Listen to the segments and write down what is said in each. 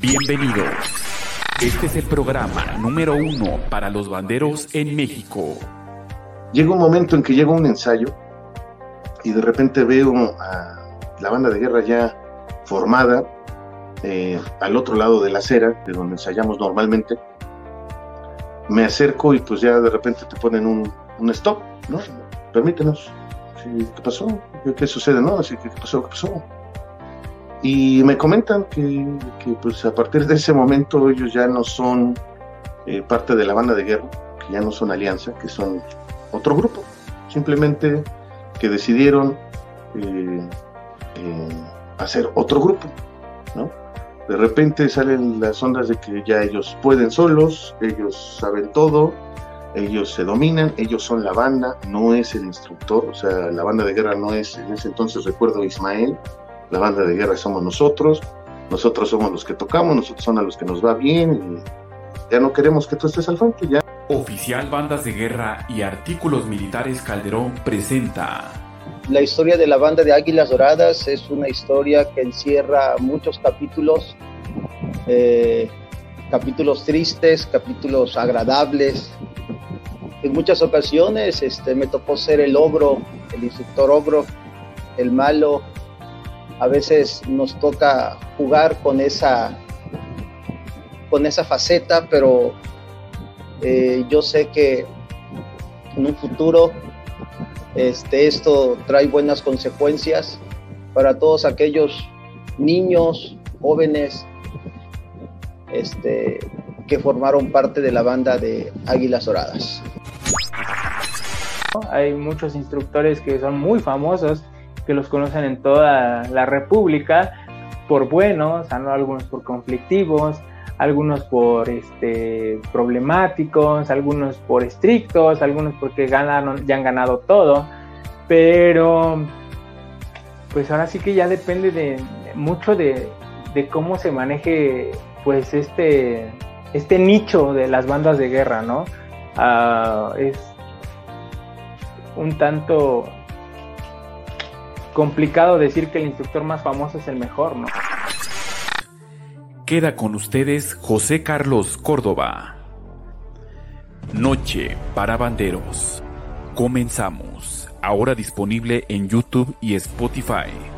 Bienvenidos. Este es el programa número uno para los banderos en México. Llega un momento en que llega un ensayo y de repente veo a la banda de guerra ya formada eh, al otro lado de la acera, de donde ensayamos normalmente. Me acerco y pues ya de repente te ponen un, un stop, ¿no? Permítenos. ¿Qué pasó? ¿Qué sucede? ¿No? ¿qué pasó? ¿Qué pasó? Y me comentan que, pues a partir de ese momento ellos ya no son eh, parte de la banda de guerra, que ya no son alianza, que son otro grupo. Simplemente que decidieron eh, eh, hacer otro grupo, ¿no? De repente salen las ondas de que ya ellos pueden solos, ellos saben todo, ellos se dominan, ellos son la banda, no es el instructor, o sea, la banda de guerra no es, en ese entonces recuerdo Ismael, la banda de guerra somos nosotros, nosotros somos los que tocamos, nosotros somos a los que nos va bien y ya no queremos que tú estés al frente, ya. Oficial Bandas de Guerra y Artículos Militares Calderón presenta. La historia de la banda de Águilas Doradas es una historia que encierra muchos capítulos, eh, capítulos tristes, capítulos agradables. En muchas ocasiones este, me tocó ser el ogro, el instructor ogro, el malo, a veces nos toca jugar con esa, con esa faceta, pero eh, yo sé que en un futuro este, esto trae buenas consecuencias para todos aquellos niños, jóvenes este, que formaron parte de la banda de Águilas Doradas. Hay muchos instructores que son muy famosos que los conocen en toda la República por buenos, algunos por conflictivos, algunos por este, problemáticos, algunos por estrictos, algunos porque ganaron, ya han ganado todo, pero pues ahora sí que ya depende de mucho de, cómo se maneje pues este, este nicho de las bandas de guerra, ¿no? Ah, es un tanto complicado decir que el instructor más famoso es el mejor, ¿no? Queda con ustedes José Carlos Córdoba. Noche para banderos. Comenzamos. Ahora disponible en YouTube y Spotify.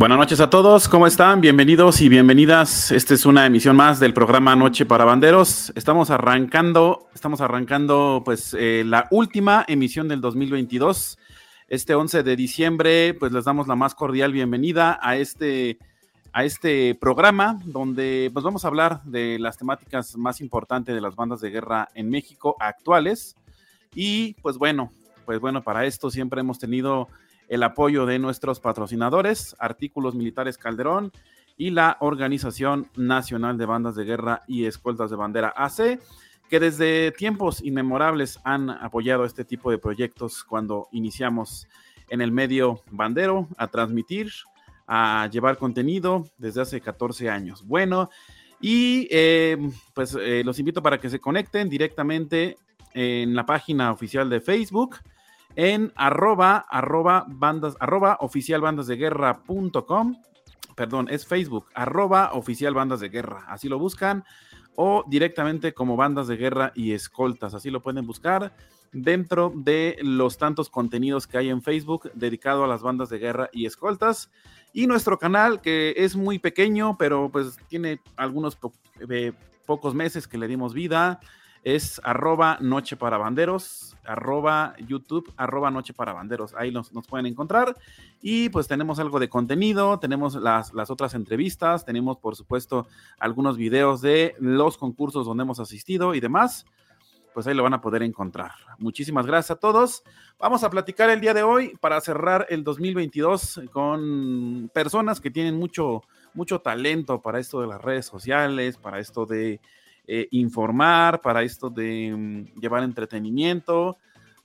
Buenas noches a todos, ¿cómo están? Bienvenidos y bienvenidas. Esta es una emisión más del programa Noche para Banderos. Estamos arrancando, estamos arrancando pues eh, la última emisión del 2022. Este 11 de diciembre, pues les damos la más cordial bienvenida a este, a este programa donde pues vamos a hablar de las temáticas más importantes de las bandas de guerra en México actuales. Y pues bueno, pues bueno, para esto siempre hemos tenido el apoyo de nuestros patrocinadores, Artículos Militares Calderón y la Organización Nacional de Bandas de Guerra y Escoltas de Bandera AC, que desde tiempos inmemorables han apoyado este tipo de proyectos cuando iniciamos en el medio bandero a transmitir, a llevar contenido desde hace 14 años. Bueno, y eh, pues eh, los invito para que se conecten directamente en la página oficial de Facebook en arroba, arroba, bandas, arroba oficial bandas de guerra.com. Perdón, es Facebook, arroba oficial bandas de guerra. Así lo buscan. O directamente como bandas de guerra y escoltas. Así lo pueden buscar dentro de los tantos contenidos que hay en Facebook dedicado a las bandas de guerra y escoltas. Y nuestro canal, que es muy pequeño, pero pues tiene algunos eh, pocos meses que le dimos vida es arroba noche para banderos, arroba YouTube, arroba noche para banderos. Ahí nos, pueden encontrar. Y pues tenemos algo de contenido, tenemos las, las, otras entrevistas, tenemos por supuesto algunos videos de los concursos donde hemos asistido y demás. pues ahí lo van a poder encontrar. Muchísimas gracias a todos. Vamos a platicar el día de hoy para cerrar el 2022 con personas que tienen mucho, mucho talento para esto de las redes sociales, para esto de eh, informar, para esto de mm, llevar entretenimiento,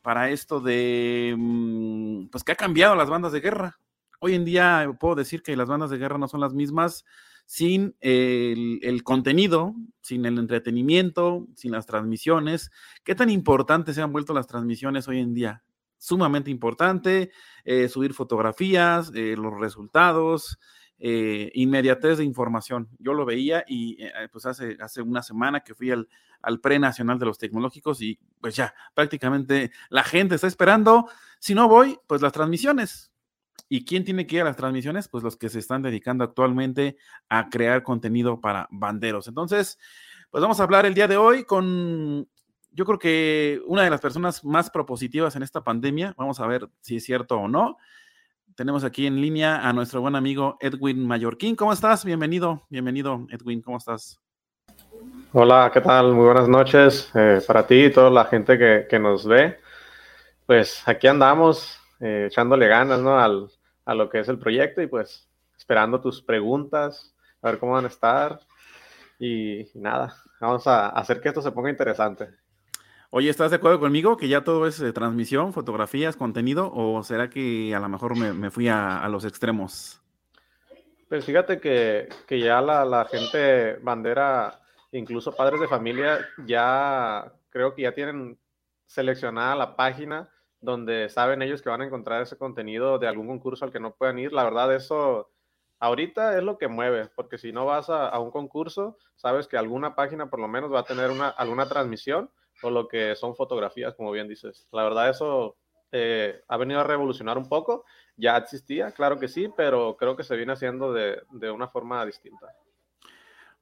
para esto de, mm, pues que ha cambiado las bandas de guerra. Hoy en día puedo decir que las bandas de guerra no son las mismas sin el, contenido, sin el entretenimiento, sin las transmisiones. ¿Qué tan importantes se han vuelto las transmisiones hoy en día? Sumamente importante, eh, subir fotografías, eh, los resultados, eh, inmediatez de información. Yo lo veía y pues hace, hace una semana que fui al, al pre-nacional de los tecnológicos y pues ya, prácticamente la gente está esperando. Si no voy, pues las transmisiones ¿Y quién tiene que ir a las transmisiones? Pues los que se están dedicando actualmente a crear contenido para banderos. Entonces, pues vamos a hablar el día de hoy con, yo creo que una de las personas más propositivas en esta pandemia. Vamos a ver si es cierto o no. Tenemos aquí en línea a nuestro buen amigo Edwin Mallorquín. ¿Cómo estás? Bienvenido, bienvenido, Edwin. ¿Cómo estás? Hola, ¿qué tal? Muy buenas noches eh, para ti y toda la gente que, nos ve. Pues aquí andamos eh, echándole ganas. Al, a lo que es el proyecto y pues esperando tus preguntas, a ver cómo van a estar y, nada, vamos a hacer que esto se ponga interesante. Oye, ¿estás de acuerdo conmigo que ya todo es eh, transmisión, fotografías, contenido o será que a lo mejor me, fui a, los extremos? Pues fíjate que, que ya la, gente bandera, incluso padres de familia, ya creo que ya tienen seleccionada la página donde saben ellos que van a encontrar ese contenido de algún concurso al que no puedan ir. La verdad, eso ahorita es lo que mueve, porque si no vas a, un concurso, sabes que alguna página por lo menos va a tener una, alguna transmisión o lo que son fotografías, como bien dices. La verdad, eso eh, ha venido a revolucionar un poco. Ya existía, claro que sí, pero creo que se viene haciendo de, una forma distinta.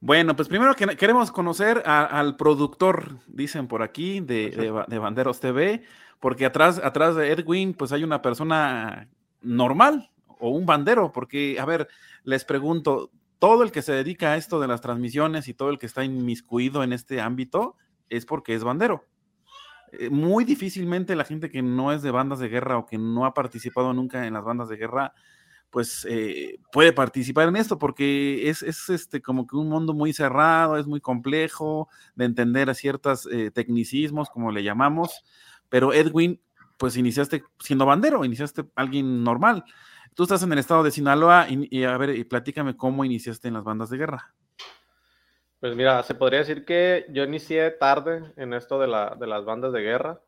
Bueno, pues primero que queremos conocer al productor, dicen por aquí, de, de Banderos TV porque atrás, atrás de Edwin, pues hay una persona normal o un bandero, porque, a ver, les pregunto, todo el que se dedica a esto de las transmisiones y todo el que está inmiscuido en este ámbito es porque es bandero. Eh, muy difícilmente la gente que no es de bandas de guerra o que no ha participado nunca en las bandas de guerra, pues eh, puede participar en esto porque es, este como que un mundo muy cerrado, es muy complejo de entender a ciertos eh, tecnicismos, como le llamamos, pero Edwin, pues iniciaste siendo bandero, iniciaste alguien normal. Tú estás en el estado de Sinaloa y, a ver, y platícame cómo iniciaste en las bandas de guerra. Pues mira, se podría decir que yo inicié tarde en esto de, las bandas de guerra,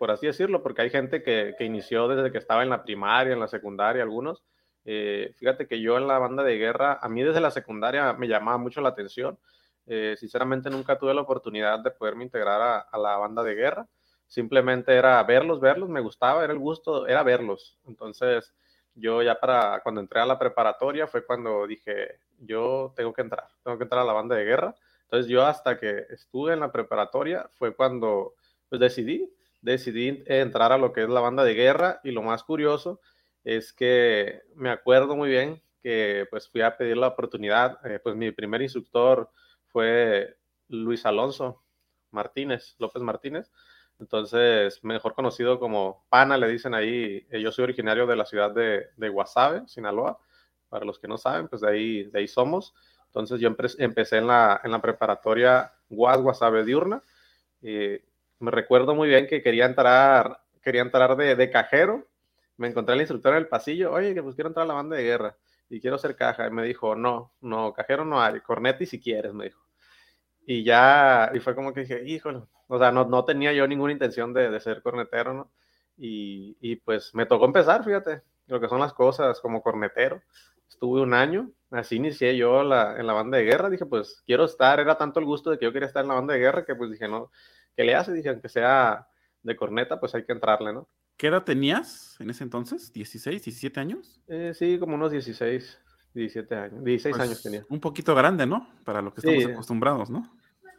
por así decirlo, porque hay gente que, inició desde que estaba en la primaria, en la secundaria, algunos. Eh, fíjate que yo en la banda de guerra, a mí desde la secundaria me llamaba mucho la atención. Eh, sinceramente nunca tuve la oportunidad de poderme integrar a la banda de guerra simplemente era verlos, verlos, me gustaba, era el gusto, era verlos. Entonces, yo ya para cuando entré a la preparatoria fue cuando dije, yo tengo que entrar, tengo que entrar a la banda de guerra. Entonces, yo hasta que estuve en la preparatoria fue cuando pues decidí, decidí entrar a lo que es la banda de guerra y lo más curioso es que me acuerdo muy bien que pues fui a pedir la oportunidad, eh, pues mi primer instructor fue Luis Alonso Martínez, López Martínez, entonces, mejor conocido como Pana, le dicen ahí. Eh, yo soy originario de la ciudad de, de Guasave, Sinaloa. Para los que no saben, pues de ahí, de ahí somos. Entonces, yo empecé en la, en la preparatoria Guas Guasave diurna. Y me recuerdo muy bien que quería entrar, quería entrar de, de cajero. Me encontré al instructor en el pasillo. Oye, que pues quiero entrar a la banda de guerra y quiero ser caja. Y me dijo, no, no, cajero no hay, corneta si quieres, me dijo. Y ya, y fue como que dije, híjole, o sea, no, no tenía yo ninguna intención de, de ser cornetero, ¿no? Y, y, pues me tocó empezar, fíjate, lo que son las cosas como cornetero. Estuve un año, así inicié yo la, en la banda de guerra, dije, pues quiero estar, era tanto el gusto de que yo quería estar en la banda de guerra que pues dije, no, ¿qué le hace? Dije, aunque sea de corneta, pues hay que entrarle, ¿no? ¿Qué edad tenías en ese entonces? ¿16, 17 años? Eh, sí, como unos 16. 17 años, 16 pues, años tenía. Un poquito grande, ¿no? Para lo que estamos acostumbrados, ¿no?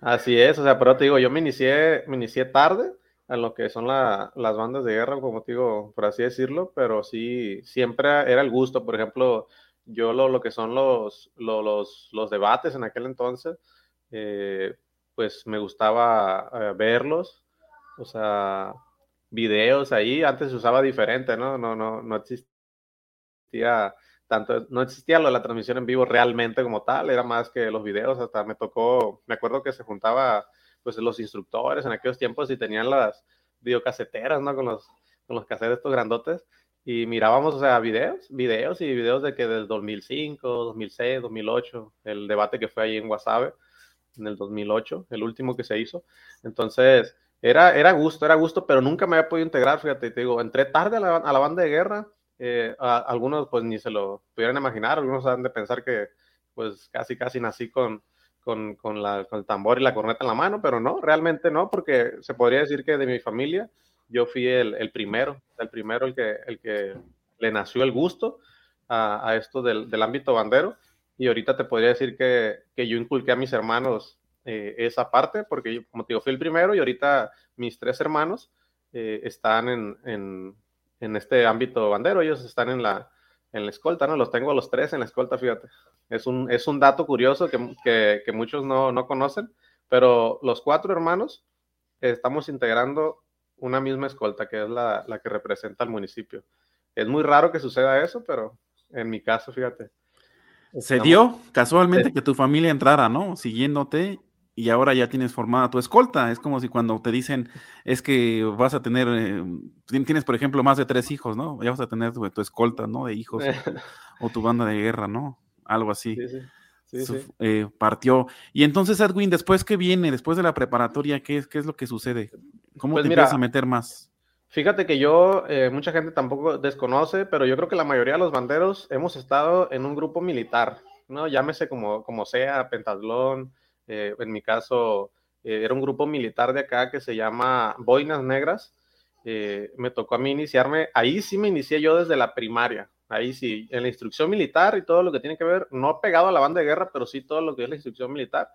Así es, o sea, pero te digo, yo me inicié, me inicié tarde a lo que son las bandas de guerra, como te digo, por así decirlo, pero sí, siempre era el gusto. Por ejemplo, yo lo, lo que son los, los, los, debates en aquel entonces, eh, pues me gustaba eh, verlos, o sea, videos ahí, antes se usaba diferente, ¿no? No, no, no existía tanto, no existía lo de la transmisión en vivo realmente como tal, era más que los videos, hasta me tocó, me acuerdo que se juntaba pues los instructores en aquellos tiempos y tenían las videocaseteras, ¿no? Con los, con los cassettes estos grandotes y mirábamos, o sea, videos, videos y videos de que del 2005, 2006, 2008, el debate que fue ahí en Wasabe, en el 2008, el último que se hizo. Entonces, era, era gusto, era gusto, pero nunca me había podido integrar, fíjate, te digo, entré tarde a la, a la banda de guerra, eh, algunos pues ni se lo pudieran imaginar, algunos han de pensar que pues casi, casi nací con, con, con, la, con el tambor y la corneta en la mano, pero no, realmente no, porque se podría decir que de mi familia yo fui el, el primero, el primero el que, el que le nació el gusto a, a esto del, del, ámbito bandero. Y ahorita te podría decir que, que yo inculqué a mis hermanos eh, esa parte, porque yo, como te digo, fui el primero y ahorita mis tres hermanos eh, están en, en, en, este ámbito bandero, ellos están en la, en la escolta, ¿no? Los tengo a los tres en la escolta, fíjate. Es un, es un dato curioso que, que, que muchos no, no conocen, pero los cuatro hermanos estamos integrando una misma escolta, que es la, la, que representa al municipio. Es muy raro que suceda eso, pero en mi caso, fíjate. Se dio casualmente que tu familia entrara, ¿no? Siguiéndote y ahora ya tienes formada tu escolta. Es como si cuando te dicen, es que vas a tener, eh, tienes por ejemplo más de tres hijos, ¿no? Ya vas a tener tu, tu escolta, ¿no? De hijos o, o, tu banda de guerra, ¿no? Algo así. Sí, sí. Eh, partió. Y entonces, Edwin, después que viene, después de la preparatoria, ¿qué es, qué es lo que sucede? ¿Cómo pues te mira, empiezas a meter más? Fíjate que yo, eh, mucha gente tampoco desconoce, pero yo creo que la mayoría de los banderos hemos estado en un grupo militar, ¿no? Llámese como, como sea, pentatlón, eh, en mi caso, eh, era un grupo militar de acá que se llama Boinas Negras. me tocó a mí iniciarme, ahí sí me inicié yo desde la primaria, ahí sí, en la instrucción militar y todo lo que tiene que ver, no pegado a la banda de guerra, pero sí todo lo que es la instrucción militar,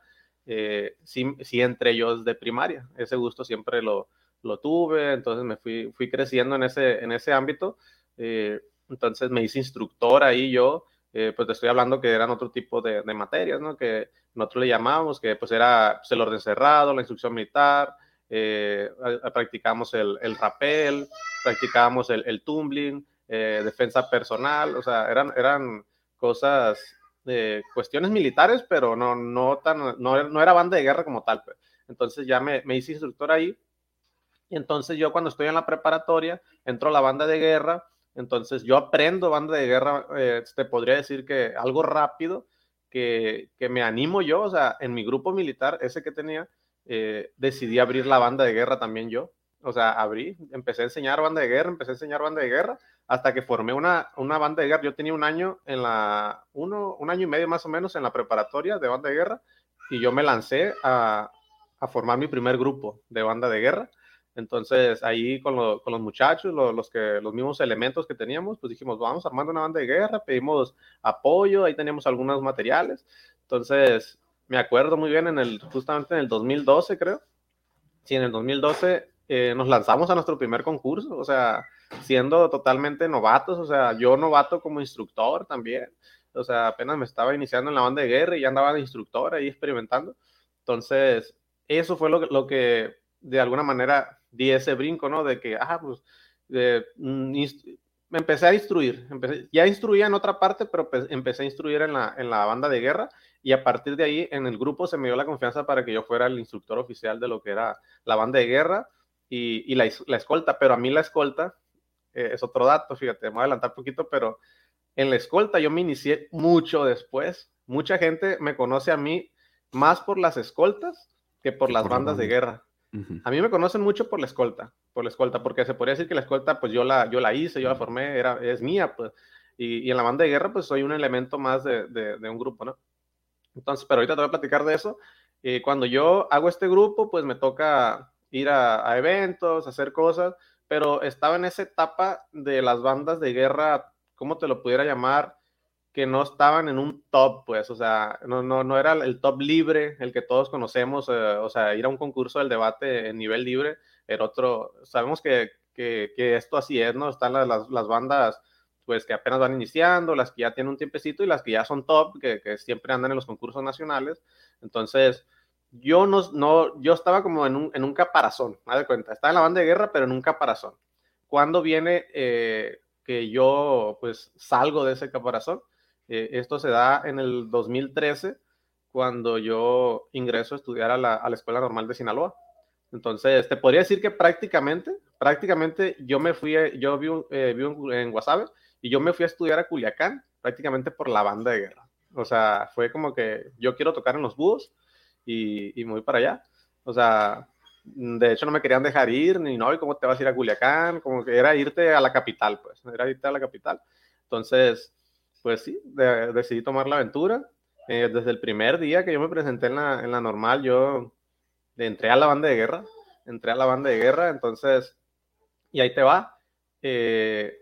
eh, sí, sí entré yo desde primaria. Ese gusto siempre lo, lo tuve, entonces me fui, fui creciendo en ese, en ese ámbito. Eh, entonces me hice instructor ahí yo, eh, pues te estoy hablando que eran otro tipo de, de, materias, ¿no? Que nosotros le llamábamos, que pues era pues, el orden cerrado, la instrucción militar, eh, practicamos el, el rappel, practicábamos el, el tumbling, eh, defensa personal, o sea, eran, eran cosas, eh, cuestiones militares, pero no, no, tan, no, no, era banda de guerra como tal. Pues. Entonces ya me, me, hice instructor ahí. Y entonces yo cuando estoy en la preparatoria, entro a la banda de guerra, entonces yo aprendo banda de guerra, eh, te podría decir que algo rápido, que, que, me animo yo, o sea, en mi grupo militar, ese que tenía, eh, decidí abrir la banda de guerra también yo. O sea, abrí, empecé a enseñar banda de guerra, empecé a enseñar banda de guerra, hasta que formé una, una banda de guerra. Yo tenía un año en la, uno, un año y medio más o menos en la preparatoria de banda de guerra y yo me lancé a, a formar mi primer grupo de banda de guerra. Entonces ahí con, lo, con los muchachos, lo, los, que, los mismos elementos que teníamos, pues dijimos, vamos armando una banda de guerra, pedimos apoyo, ahí teníamos algunos materiales. Entonces me acuerdo muy bien en el, justamente en el 2012 creo, sí, en el 2012 eh, nos lanzamos a nuestro primer concurso, o sea, siendo totalmente novatos, o sea, yo novato como instructor también, o sea, apenas me estaba iniciando en la banda de guerra y ya andaba de instructor ahí experimentando. Entonces, eso fue lo, lo que de alguna manera di ese brinco, ¿no? De que, ah, pues, de, mm, me empecé a instruir, empecé, ya instruía en otra parte, pero empecé a instruir en la, en la banda de guerra y a partir de ahí en el grupo se me dio la confianza para que yo fuera el instructor oficial de lo que era la banda de guerra y, y la, la, escolta, pero a mí la escolta eh, es otro dato, fíjate, me voy a adelantar un poquito, pero en la escolta yo me inicié mucho después. Mucha gente me conoce a mí más por las escoltas que por las bandas de guerra. Uh -huh. A mí me conocen mucho por la escolta, por la escolta, porque se podría decir que la escolta, pues yo la, yo la hice, yo la formé, era, es mía, pues. Y, y en la banda de guerra, pues soy un elemento más de, de, de, un grupo, ¿no? Entonces, pero ahorita te voy a platicar de eso. Eh, cuando yo hago este grupo, pues me toca ir a, a eventos, hacer cosas, pero estaba en esa etapa de las bandas de guerra, ¿cómo te lo pudiera llamar? Que no estaban en un top, pues, o sea, no, no, no era el top libre, el que todos conocemos, eh, o sea, ir a un concurso del debate en nivel libre, era otro, sabemos que, que, esto así es, ¿no? Están las, las, bandas, pues, que apenas van iniciando, las que ya tienen un tiempecito y las que ya son top, que, siempre andan en los concursos nacionales. Entonces, yo no, no, yo estaba como en un, en un caparazón, haz de cuenta, estaba en la banda de guerra, pero en un caparazón. Cuando viene eh, que yo pues salgo de ese caparazón? Eh, esto se da en el 2013, cuando yo ingreso a estudiar a la, Escuela Normal de Sinaloa. Entonces, te podría decir que prácticamente, prácticamente yo me fui, yo vivo, eh, en Guasave y yo me fui a estudiar a Culiacán prácticamente por la banda de guerra. O sea, fue como que yo quiero tocar en los búhos y, y me para allá. O sea, de hecho no me querían dejar ir, ni no, ¿y cómo te vas a ir a Culiacán? Como que era irte a la capital, pues, era irte a la capital. Entonces, pues sí, decidí tomar la aventura. Eh, desde el primer día que yo me presenté en la, en la normal, yo entré a la banda de guerra, entré a la banda de guerra, entonces, y ahí te va. Eh,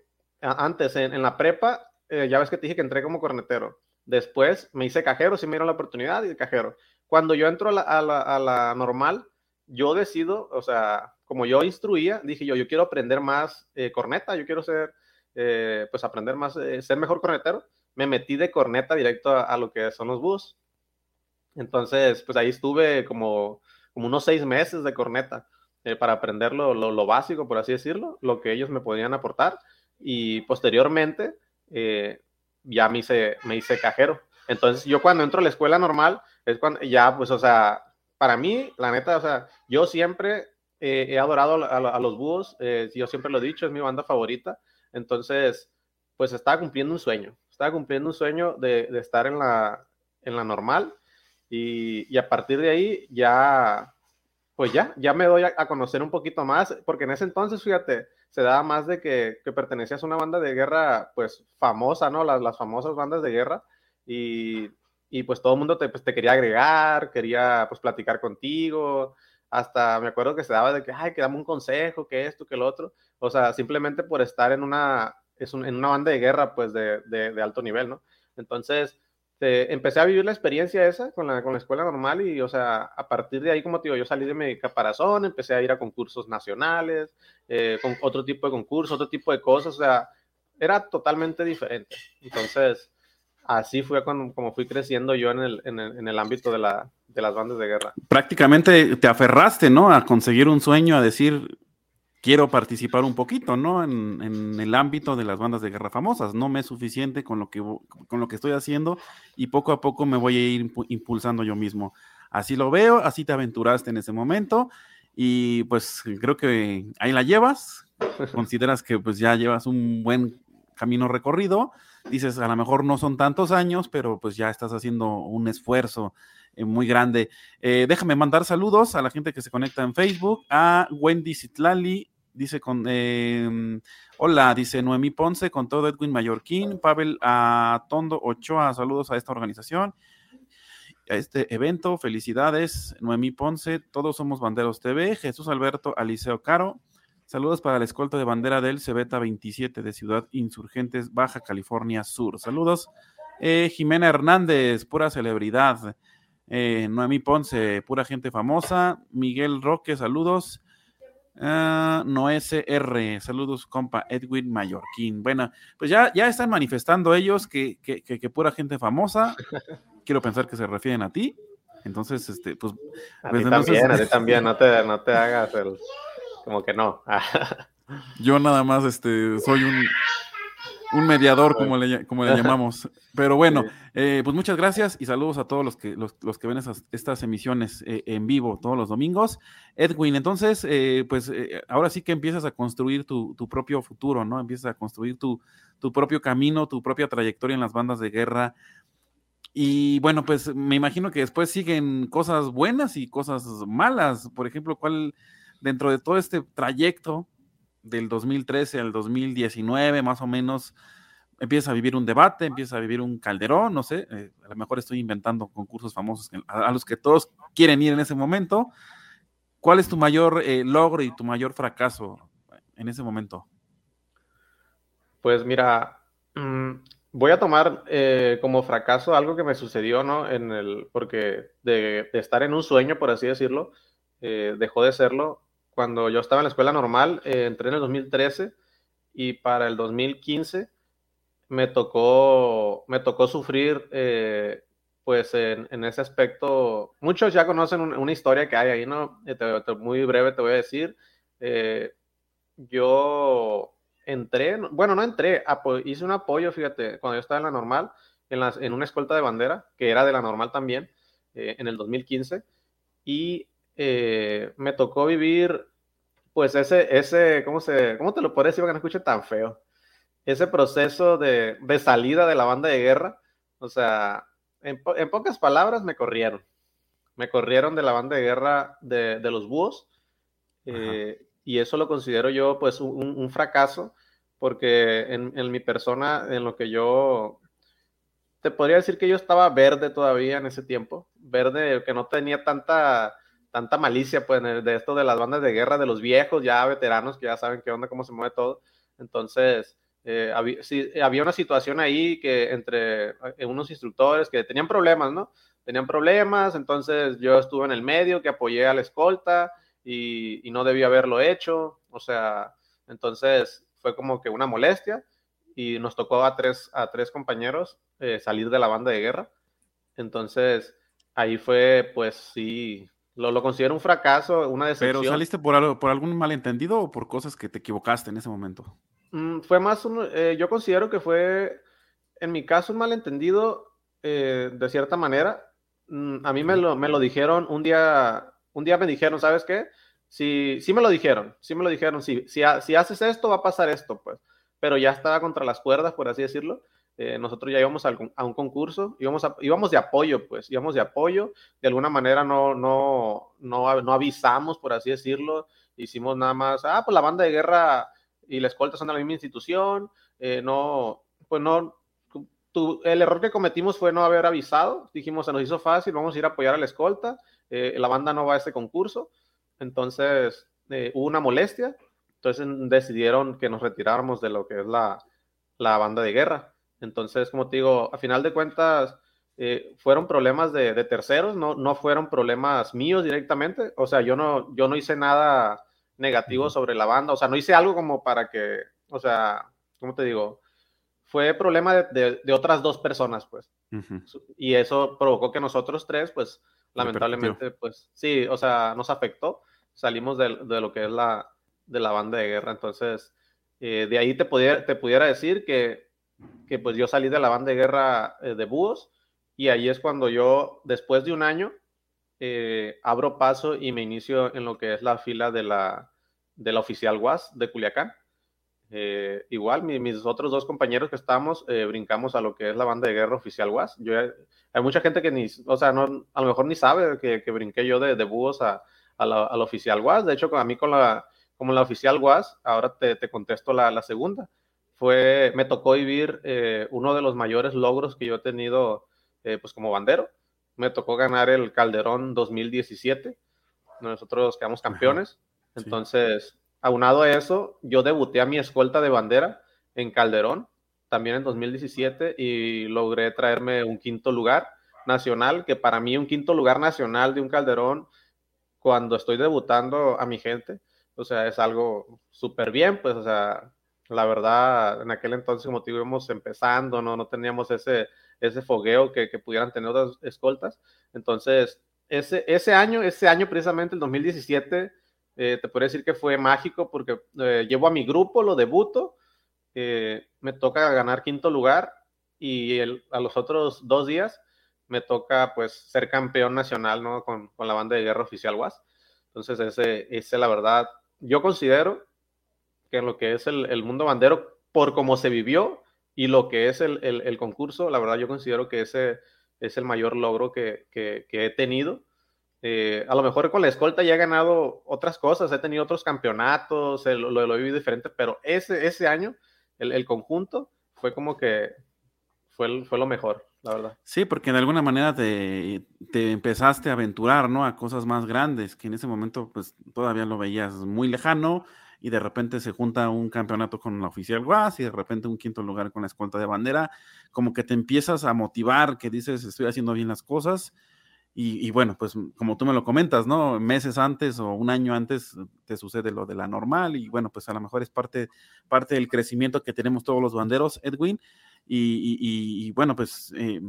antes, en, la prepa, eh, ya ves que te dije que entré como cornetero. Después me hice cajero, si me dieron la oportunidad, y cajero. Cuando yo entro a la, a la, normal, yo decido, o sea, como yo instruía, dije yo, yo quiero aprender más corneta, yo quiero ser, pues aprender más, ser mejor cornetero. Me metí de corneta directo a, lo que son los bus. Entonces, pues ahí estuve como unos seis meses de corneta eh, para aprender lo, básico, por así decirlo, lo que ellos me podían aportar. Y posteriormente eh, ya me hice, me hice cajero. Entonces yo cuando entro a la escuela normal, es cuando ya, pues, o sea, para mí, la neta, o sea, yo siempre eh, he adorado a, los búhos, yo siempre lo he dicho, es mi banda favorita. Entonces, pues estaba cumpliendo un sueño, estaba cumpliendo un sueño de, de estar en la, en la normal y, a partir de ahí ya, pues ya, ya me doy a, conocer un poquito más, porque en ese entonces, fíjate, se daba más de que, que pertenecías a una banda de guerra, pues famosa, ¿no? Las, las famosas bandas de guerra. Y, y pues todo el mundo te, pues, te quería agregar, quería pues platicar contigo. Hasta me acuerdo que se daba de que, ay, que dame un consejo, que esto, que lo otro. O sea, simplemente por estar en una, es en una banda de guerra, pues de, de, alto nivel, ¿no? Entonces, este, empecé a vivir la experiencia esa con la, con la escuela normal y, o sea, a partir de ahí, como te digo, yo salí de mi caparazón, empecé a ir a concursos nacionales, eh, con otro tipo de concursos, otro tipo de cosas, o sea, era totalmente diferente. Entonces, así fue cuando, como fui creciendo yo en el, en el, en el ámbito de, la, de las bandas de guerra. Prácticamente te aferraste, ¿no? A conseguir un sueño, a decir, quiero participar un poquito, ¿no? En, en, el ámbito de las bandas de guerra famosas. No me es suficiente con lo, que, con lo que estoy haciendo y poco a poco me voy a ir impulsando yo mismo. Así lo veo, así te aventuraste en ese momento y pues creo que ahí la llevas. Consideras que pues ya llevas un buen camino recorrido. Dices, a lo mejor no son tantos años, pero pues ya estás haciendo un esfuerzo eh, muy grande. Eh, déjame mandar saludos a la gente que se conecta en Facebook, a Wendy Citlali, dice con, em, hola, dice Noemí Ponce, con todo Edwin Mallorquín, Pavel Tondo Ochoa, saludos a esta organización, a este evento, felicidades, Noemí Ponce, todos somos Banderos TV, Jesús Alberto Aliceo Caro, saludos para la escolta de bandera del Cebeta 27 de Ciudad Insurgentes, Baja California Sur, saludos, eh, Jimena Hernández, pura celebridad, eh, Noemí Ponce, pura gente famosa. Miguel Roque, saludos. Uh, Noé CR, saludos, compa Edwin Mallorquín. Bueno, pues ya, ya están manifestando ellos que, que, pura gente famosa. Quiero pensar que se refieren a ti. Entonces, este, pues. A ti también, a ti también, no te, no te hagas el. Como que no. yo nada más, este, soy un un mediador, como le, como le llamamos. Pero bueno, eh, pues muchas gracias y saludos a todos los que, los, que ven estas emisiones eh, en vivo todos los domingos. Edwin, entonces, eh, pues ahora sí que empiezas a construir tu, propio futuro, ¿no? Empiezas a construir tu, tu, propio camino, tu propia trayectoria en las bandas de guerra. Y bueno, pues me imagino que después siguen cosas buenas y cosas malas. Por ejemplo, ¿cuál dentro de todo este trayecto del 2013 al 2019, más o menos, empieza a vivir un debate, empieza a vivir un calderón, no sé, eh, a lo mejor estoy inventando concursos famosos a, los que todos quieren ir en ese momento. ¿Cuál es tu mayor eh, logro y tu mayor fracaso en ese momento? Pues mira, mm, voy a tomar eh, como fracaso algo que me sucedió, ¿no? En el, porque de, estar en un sueño, por así decirlo, dejó de serlo cuando yo estaba en la escuela normal, eh, entré en el 2013 y para el 2015 me tocó, me tocó sufrir eh, pues en, ese aspecto, muchos ya conocen una historia que hay ahí, ¿no? muy breve te voy a decir. yo entré, bueno, no entré, hice un apoyo, fíjate, cuando yo estaba en la normal, en, las, en una escolta de bandera, que era de la normal también, en el 2015, y me tocó vivir pues ese, ese, ¿cómo, se, ¿cómo te lo puedo decir para que no escuche tan feo? Ese proceso de, de salida de la banda de guerra, o sea, en, en, pocas palabras me corrieron. Me corrieron de la banda de guerra de, de los búhos. Eh, y eso lo considero yo pues un, un fracaso, porque en, en, mi persona, en lo que yo te podría decir que yo estaba verde todavía en ese tiempo, verde, que no tenía tanta tanta malicia, pues, de esto de las bandas de guerra, de los viejos, ya veteranos, que ya saben qué onda, cómo se mueve todo. Entonces, eh, había, una situación ahí que entre eh, unos instructores que tenían problemas, ¿no? Tenían problemas, entonces yo estuve en el medio, que apoyé a la escolta y, y no debía haberlo hecho, o sea, entonces fue como que una molestia y nos tocó a tres, a tres compañeros eh, salir de la banda de guerra. Entonces, ahí fue, pues sí, lo, lo, considero un fracaso, una decepción. ¿Pero saliste por, algo, por algún malentendido o por cosas que te equivocaste en ese momento? Mm, fue más un, eh, yo considero que fue, en mi caso, un malentendido eh, de cierta manera. Mm, a mí me lo, me lo dijeron un día, un día me dijeron, ¿sabes qué? Sí, sí me lo dijeron, sí me lo dijeron, sí, si, si haces esto va a pasar esto, pues. Pero ya estaba contra las cuerdas, por así decirlo. Eh, nosotros ya íbamos a, a un concurso, íbamos, a, íbamos de apoyo, pues, íbamos de apoyo, de alguna manera no, no, no, no avisamos, por así decirlo, hicimos nada más, ah, pues la banda de guerra y la escolta son de la misma institución, eh, no, pues no, tu, el error que cometimos fue no haber avisado, dijimos, se nos hizo fácil, vamos a ir a apoyar a la escolta, eh, la banda no va a este concurso, entonces eh, hubo una molestia, entonces decidieron que nos retiráramos de lo que es la, la banda de guerra. Entonces, como te digo, a final de cuentas, eh, fueron problemas de, de, terceros, no, no fueron problemas míos directamente. O sea, yo no, yo no hice nada negativo sobre la banda, o sea, no hice algo como para que, o sea, ¿cómo te digo? Fue problema de, de, de otras dos personas, pues. Uh -huh. Y eso provocó que nosotros tres, pues, lamentablemente, pues, sí, o sea, nos afectó. Salimos de, lo que es la, de la banda de guerra. Entonces, eh, de ahí te pudiera, te pudiera decir que que pues yo salí de la banda de guerra eh, de búhos y ahí es cuando yo, después de un año, eh, abro paso y me inicio en lo que es la fila de la, de la oficial UAS de Culiacán. Eh, igual, mi, mis otros dos compañeros que estamos, brincamos a lo que es la banda de guerra oficial UAS. Yo, hay mucha gente que ni, o sea, no, a lo mejor ni sabe que, que brinqué yo de, de búhos a, a, la, a, la, oficial UAS. De hecho, a mí con la, como la oficial UAS, ahora te, te contesto la, la segunda fue, me tocó vivir eh, uno de los mayores logros que yo he tenido eh, pues como bandero. Me tocó ganar el Calderón 2017. Nosotros quedamos campeones. Entonces, aunado a eso, yo debuté a mi escolta de bandera en Calderón, también en 2017, y logré traerme un quinto lugar nacional, que para mí un quinto lugar nacional de un Calderón, cuando estoy debutando a mi gente, o sea, es algo súper bien, pues, o sea, la verdad, en aquel entonces, como te íbamos empezando, no, no teníamos ese, ese fogueo que, que pudieran tener otras escoltas. Entonces, ese, ese año, ese año precisamente, el 2017, eh, te podría decir que fue mágico porque eh, llevo a mi grupo, lo debuto, eh, me toca ganar quinto lugar y el, a los otros dos días me toca pues ser campeón nacional, ¿no? Con, con la banda de guerra oficial WAS. Entonces, ese, ese, la verdad, yo considero que en lo que es el, el mundo bandero, por cómo se vivió y lo que es el, el, el, concurso, la verdad yo considero que ese es el mayor logro que, que, que he tenido. Eh, a lo mejor con la escolta ya he ganado otras cosas, he tenido otros campeonatos, lo, lo, lo he vivido diferente, pero ese, ese año, el, conjunto, fue como que fue, fue lo mejor, la verdad. Sí, porque de alguna manera te, te, empezaste a aventurar, ¿no? A cosas más grandes, que en ese momento pues todavía lo veías muy lejano, y de repente se junta un campeonato con la oficial Guas y de repente un quinto lugar con la escolta de bandera, como que te empiezas a motivar, que dices, estoy haciendo bien las cosas. Y, bueno, pues como tú me lo comentas, ¿no? Meses antes o un año antes te sucede lo de la normal y bueno, pues a lo mejor es parte, parte del crecimiento que tenemos todos los banderos, Edwin. Y, bueno, pues eh,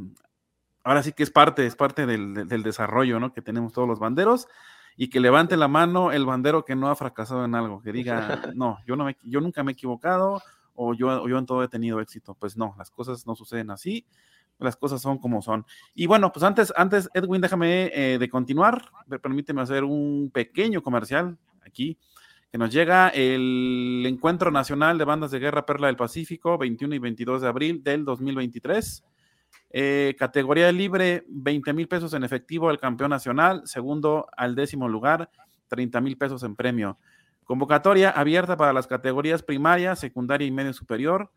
ahora sí que es parte, es parte del, desarrollo, ¿no? Que tenemos todos los banderos y que levante la mano el bandero que no ha fracasado en algo, que diga, no, yo, no me, yo nunca me he equivocado o yo, yo en todo he tenido éxito. Pues no, las cosas no suceden así, las cosas son como son. Y bueno, pues antes, antes Edwin, déjame eh, de continuar, permíteme hacer un pequeño comercial aquí que nos llega el Encuentro Nacional de Bandas de Guerra Perla del Pacífico, 21 y 22 de abril del 2023. Eh, categoría libre, 20 mil pesos en efectivo al campeón nacional, segundo al décimo lugar, 30 mil pesos en premio. Convocatoria abierta para las categorías primaria, secundaria y medio superior.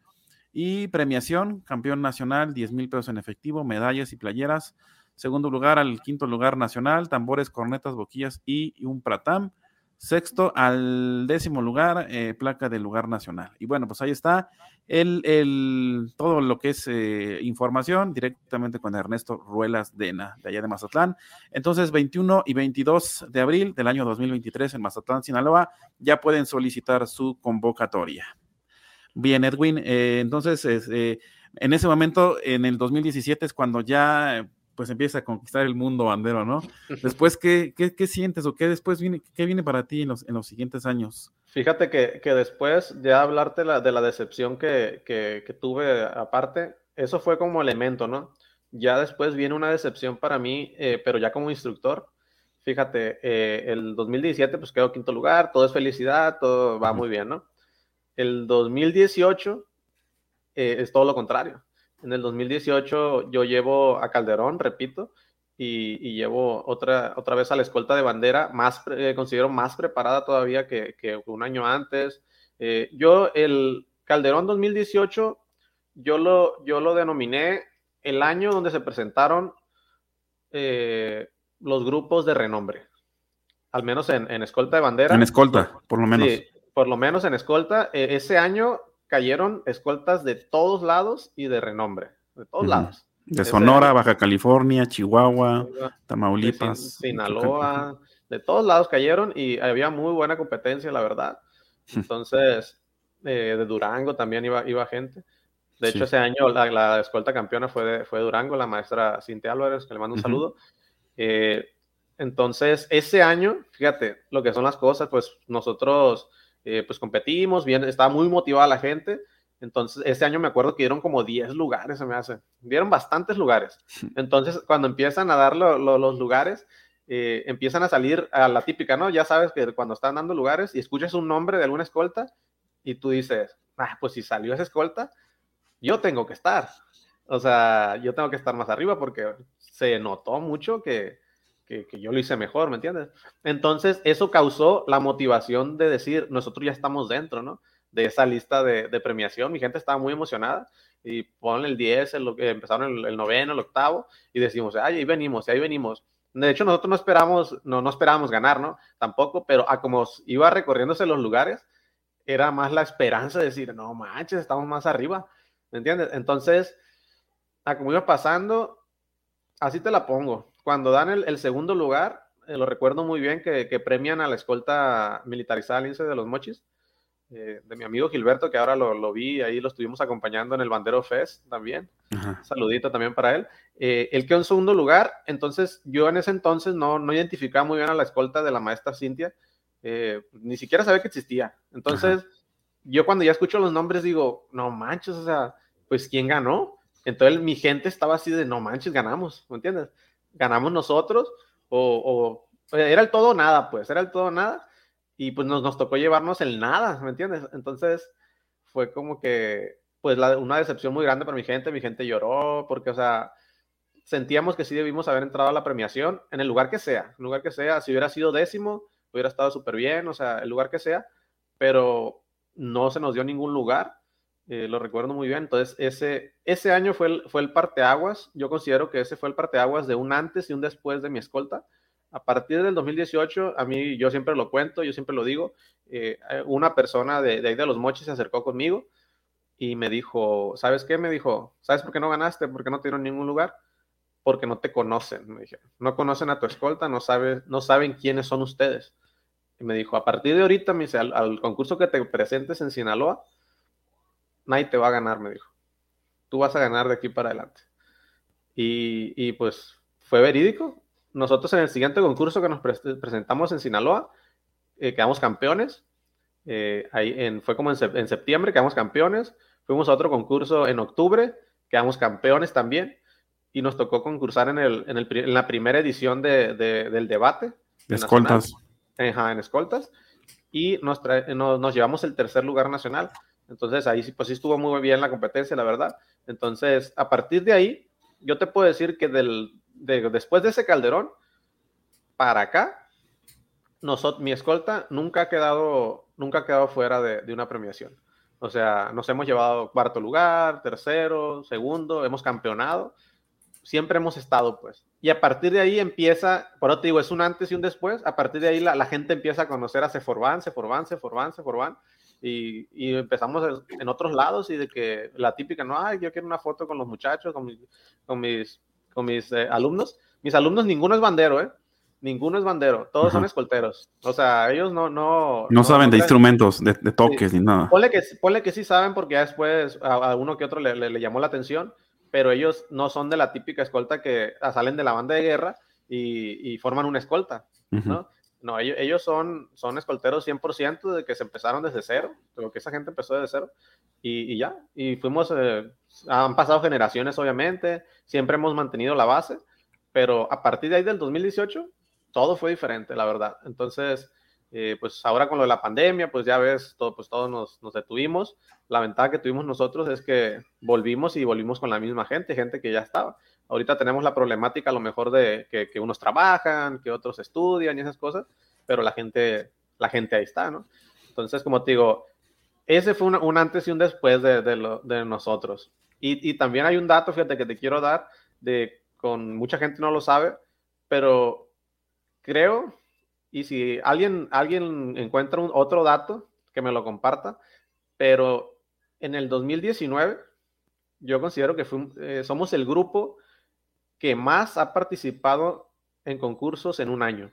Y premiación, campeón nacional, 10 mil pesos en efectivo, medallas y playeras. Segundo lugar al quinto lugar nacional, tambores, cornetas, boquillas y un pratam. Sexto al décimo lugar, eh, placa del lugar nacional. Y bueno, pues ahí está el, el todo lo que es eh, información directamente con Ernesto Ruelas Dena, de allá de Mazatlán. Entonces, 21 y 22 de abril del año 2023 en Mazatlán, Sinaloa, ya pueden solicitar su convocatoria. Bien, Edwin, eh, entonces, en ese momento, en el 2017 es cuando ya pues empieza a conquistar el mundo bandero, ¿no? Después, ¿qué, qué, qué sientes o qué después viene, qué viene para ti en los, en los siguientes años? Fíjate que, que después, ya hablarte la, de la decepción que, que, que, tuve aparte, eso fue como elemento, ¿no? Ya después viene una decepción para mí, eh, pero ya como instructor. Fíjate, eh, el 2017 pues quedó quinto lugar, todo es felicidad, todo va muy bien, ¿no? El 2018 eh, es todo lo contrario en el 2018 yo llevo a Calderón, repito, y, llevo otra, otra vez a la escolta de bandera, más, eh, considero más preparada todavía que, un año antes. Eh, yo el Calderón 2018, yo lo, yo lo denominé el año donde se presentaron eh, los grupos de renombre, al menos en, escolta de bandera. En escolta, por lo menos. Sí, por lo menos en escolta. ese año cayeron escoltas de todos lados y de renombre, de todos lados. De Sonora, Baja California, Chihuahua, Tamaulipas. Sinaloa, de todos lados cayeron y había muy buena competencia, la verdad. Entonces, eh, de Durango también iba, iba gente. De hecho, ese año la, escolta campeona fue de, fue Durango, la maestra Cintia Álvarez, que le mando un saludo. Eh, entonces, ese año, fíjate lo que son las cosas, pues nosotros eh, pues competimos, bien, estaba muy motivada la gente. Entonces, este año me acuerdo que dieron como 10 lugares, se me hace. Dieron bastantes lugares. Entonces, cuando empiezan a dar los lugares, eh, empiezan a salir a la típica, ¿no? Ya sabes que cuando están dando lugares y escuchas un nombre de alguna escolta y tú dices, ah, pues si salió esa escolta, yo tengo que estar. O sea, yo tengo que estar más arriba porque se notó mucho que, que, yo lo hice mejor, ¿me entiendes? Entonces, eso causó la motivación de decir, nosotros ya estamos dentro, ¿no? De esa lista de, premiación. Mi gente estaba muy emocionada y ponen el 10, el, empezaron el, noveno, el octavo, y decimos, ay, ahí venimos, ahí venimos. De hecho, nosotros no esperamos, no, no esperábamos ganar, ¿no? Tampoco, pero a como iba recorriéndose los lugares, era más la esperanza de decir, no manches, estamos más arriba, ¿me entiendes? Entonces, a como iba pasando, así te la pongo cuando dan el, segundo lugar, eh, lo recuerdo muy bien que, premian a la escolta militarizada Lince de los Mochis, eh, de mi amigo Gilberto, que ahora lo, vi, ahí lo estuvimos acompañando en el Bandero Fest también. Saludito también para él. Eh, él quedó en segundo lugar, entonces yo en ese entonces no, no identificaba muy bien a la escolta de la maestra Cintia, ni siquiera sabía que existía. Entonces, yo cuando ya escucho los nombres digo, no manches, o sea, pues ¿quién ganó? Entonces mi gente estaba así de, no manches, ganamos, ¿me entiendes? Ganamos nosotros o, era el todo nada, pues, era el todo nada y pues nos, nos tocó llevarnos el nada, ¿me entiendes? Entonces fue como que, pues, una decepción muy grande para mi gente, mi gente lloró porque, o sea, sentíamos que sí debimos haber entrado a la premiación en el lugar que sea, el lugar que sea, si hubiera sido décimo, hubiera estado súper bien, o sea, el lugar que sea, pero no se nos dio ningún lugar eh, lo recuerdo muy bien. Entonces, ese, ese año fue el, fue el parteaguas. Yo considero que ese fue el parteaguas de un antes y un después de mi escolta. A partir del 2018, a mí, yo siempre lo cuento, yo siempre lo digo, eh, una persona de, de, ahí de los mochis se acercó conmigo y me dijo, ¿sabes qué? Me dijo, ¿sabes por qué no ganaste? ¿Por qué no te dieron ningún lugar? Porque no te conocen, me dije. No conocen a tu escolta, no, sabe, no saben quiénes son ustedes. Y me dijo, a partir de ahorita, me al concurso que te presentes en Sinaloa, nadie te va a ganar, me dijo. Tú vas a ganar de aquí para adelante. y, pues fue verídico. Nosotros en el siguiente concurso que nos presentamos en Sinaloa, eh, quedamos campeones. Eh, ahí en, fue como en, septiembre, quedamos campeones. Fuimos a otro concurso en octubre, quedamos campeones también. Y nos tocó concursar en, el, en, el, en la primera edición de, del debate. De escoltas. en escoltas. Y nos, nos, llevamos el tercer lugar nacional. Entonces ahí sí, pues sí estuvo muy bien la competencia, la verdad. Entonces, a partir de ahí, yo te puedo decir que del, después de ese calderón, para acá, nosotros, mi escolta nunca ha quedado, nunca ha quedado fuera de, de, una premiación. O sea, nos hemos llevado cuarto lugar, tercero, segundo, hemos campeonado. Siempre hemos estado, pues. Y a partir de ahí empieza, por otro te digo, es un antes y un después. A partir de ahí la, gente empieza a conocer a Ceforban, Ceforban, Ceforban, Ceforban y, empezamos en otros lados y de que la típica, no, ay, yo quiero una foto con los muchachos, con, con mis, con mis eh, alumnos. Mis alumnos, ninguno es bandero, ¿eh? Ninguno es bandero, todos son escolteros. O sea, ellos no... No, no, saben de instrumentos, de, toques, ni nada. Ponle que, ponle que sí saben porque ya después a, uno que otro le, le, llamó la atención, pero ellos no son de la típica escolta que salen de la banda de guerra y, y forman una escolta, ¿no? No, ellos, son, son escolteros 100% de que se empezaron desde cero, de que esa gente empezó desde cero, y, ya, y fuimos, eh, han pasado generaciones obviamente, siempre hemos mantenido la base, pero a partir de ahí del 2018, todo fue diferente, la verdad. Entonces, eh, pues ahora con lo de la pandemia, pues ya ves, todo, pues todos nos, detuvimos. La ventaja que tuvimos nosotros es que volvimos y volvimos con la misma gente, gente que ya estaba. Ahorita tenemos la problemática a lo mejor de que, que, unos trabajan, que otros estudian y esas cosas, pero la gente, la gente ahí está, ¿no? Entonces, como te digo, ese fue un, antes y un después de, de, lo, de nosotros. Y, y, también hay un dato, fíjate, que te quiero dar, de con mucha gente no lo sabe, pero creo, y si alguien, alguien encuentra un, otro dato, que me lo comparta, pero en el 2019, yo considero que eh, somos el grupo que más ha participado en concursos en un año.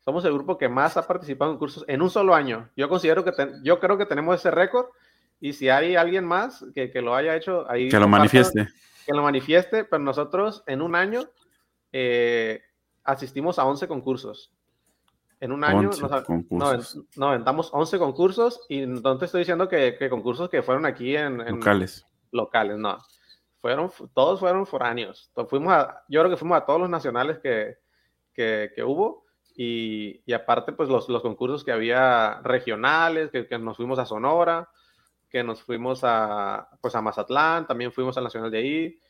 Somos el grupo que más ha participado en concursos en un solo año. Yo considero que yo creo que tenemos ese récord y si hay alguien más que, que lo haya hecho ahí que lo manifieste que lo manifieste, pero nosotros en un año eh, asistimos a 11 concursos. En un año nos, nos, aventamos 11 concursos y te estoy diciendo que, que concursos que fueron aquí en, en locales. Locales, no fueron, todos fueron foráneos. Fuimos a, yo creo que fuimos a todos los nacionales que, que, que hubo y, y, aparte pues los, los, concursos que había regionales, que, que, nos fuimos a Sonora, que nos fuimos a, pues a Mazatlán, también fuimos al Nacional de ahí,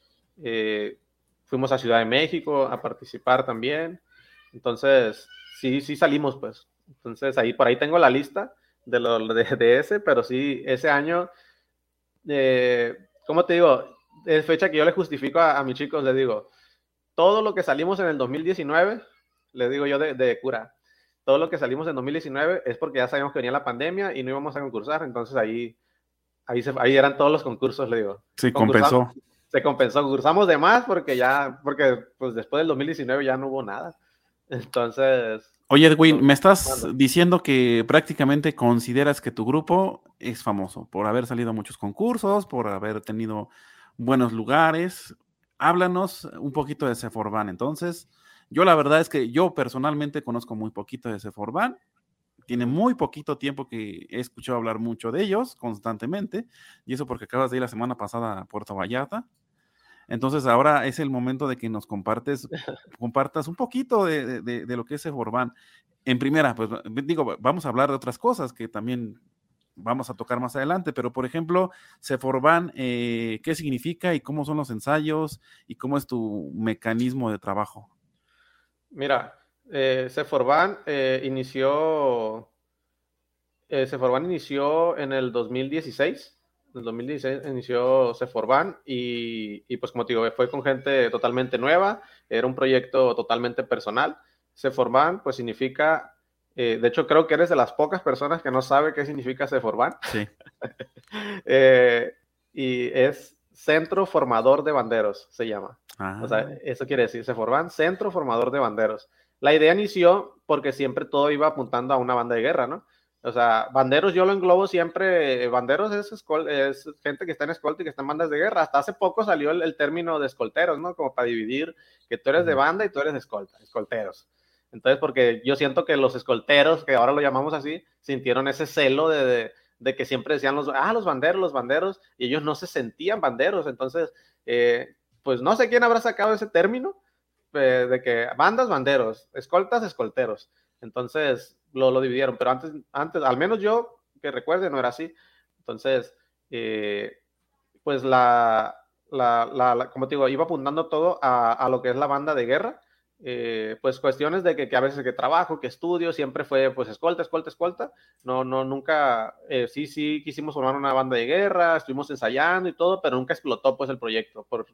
eh, fuimos a Ciudad de México a participar también. Entonces, sí, sí salimos pues. Entonces ahí por ahí tengo la lista de, lo, de, de ese, pero sí, ese año, eh, ¿cómo te digo? Es fecha que yo le justifico a, mis chicos, les digo, todo lo que salimos en el 2019, les digo yo de, cura, todo lo que salimos en 2019 es porque ya sabíamos que venía la pandemia y no íbamos a concursar, entonces ahí, ahí, ahí eran todos los concursos, le digo. Sí, compensó. Se compensó, concursamos de más porque ya, porque pues después del 2019 ya no hubo nada. Entonces... Oye, Edwin, me estás diciendo que prácticamente consideras que tu grupo es famoso por haber salido a muchos concursos, por haber tenido buenos lugares. Háblanos un poquito de Seforban. Entonces, yo la verdad es que yo personalmente conozco muy poquito de Seforban. Tiene muy poquito tiempo que he escuchado hablar mucho de ellos constantemente. Y eso porque acabas de ir la semana pasada a Puerto Vallarta. Entonces ahora es el momento de que nos compartes, compartas un poquito de, de, de lo que es Seforban. En primera, pues digo, vamos a hablar de otras cosas que también vamos a tocar más adelante, pero por ejemplo, Seforban, eh, ¿qué significa y cómo son los ensayos y cómo es tu mecanismo de trabajo? Mira, eh, Seforban eh, inició, eh, Seforban inició en el 2016, en el 2016 inició Seforban y, y pues como te digo, fue con gente totalmente nueva, era un proyecto totalmente personal. Seforban pues significa eh, de hecho, creo que eres de las pocas personas que no sabe qué significa Ceforban. Sí. eh, y es Centro Formador de Banderos, se llama. O sea, ah. eso quiere decir Ceforban, Centro Formador de Banderos. La idea inició porque siempre todo iba apuntando a una banda de guerra, ¿no? O sea, banderos yo lo englobo siempre, banderos es, es gente que está en escolta y que está en bandas de guerra. Hasta hace poco salió el, término de escolteros, ¿no? Como para dividir que tú eres de banda y tú eres de escolta, escolteros. Entonces, porque yo siento que los escolteros, que ahora lo llamamos así, sintieron ese celo de, de, que siempre decían los, ah, los banderos, los banderos, y ellos no se sentían banderos. Entonces, eh, pues no sé quién habrá sacado ese término eh, de que bandas, banderos, escoltas, escolteros. Entonces, lo, lo, dividieron, pero antes, antes, al menos yo que recuerde, no era así. Entonces, eh, pues la, la, la, como te digo, iba apuntando todo a, a, lo que es la banda de guerra. Eh, pues cuestiones de que, que, a veces que trabajo, que estudio, siempre fue pues escolta, escolta, escolta. No, no, nunca, eh, sí, sí quisimos formar una banda de guerra, estuvimos ensayando y todo, pero nunca explotó pues el proyecto por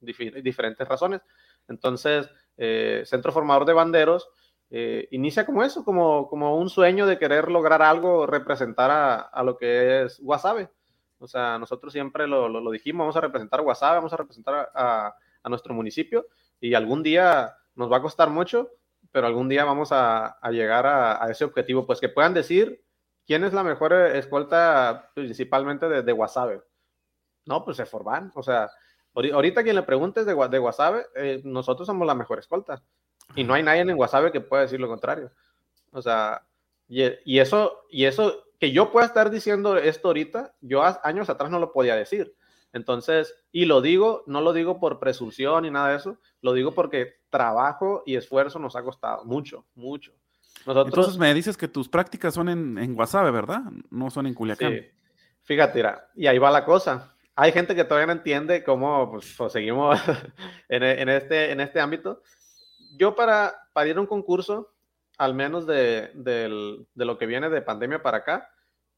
diferentes razones. Entonces, Centro Formador de Banderos, eh, inicia como eso, como, como un sueño de querer lograr algo, representar a, a lo que es Guasave. O sea, nosotros siempre lo, lo, dijimos, vamos a representar Guasave, vamos a representar a, a, nuestro municipio y algún día nos va a costar mucho, pero algún día vamos a, llegar a, ese objetivo, pues que puedan decir quién es la mejor escolta principalmente de, de. No, pues se forman, o sea, ahorita quien le preguntes de, de Guasave, eh, nosotros somos la mejor escolta. Y no hay nadie en WhatsApp que pueda decir lo contrario. O sea, y, eso, y eso, que yo pueda estar diciendo esto ahorita, yo años atrás no lo podía decir. Entonces, y lo digo, no lo digo por presunción ni nada de eso, lo digo porque trabajo y esfuerzo nos ha costado mucho, mucho. Nosotros, Entonces me dices que tus prácticas son en, en ¿verdad? No son en Culiacán. Sí. Fíjate, y ahí va la cosa. Hay gente que todavía no entiende cómo pues, pues seguimos en, en, este, en este ámbito, yo para, para ir a un concurso, al menos de, lo que viene de pandemia para acá,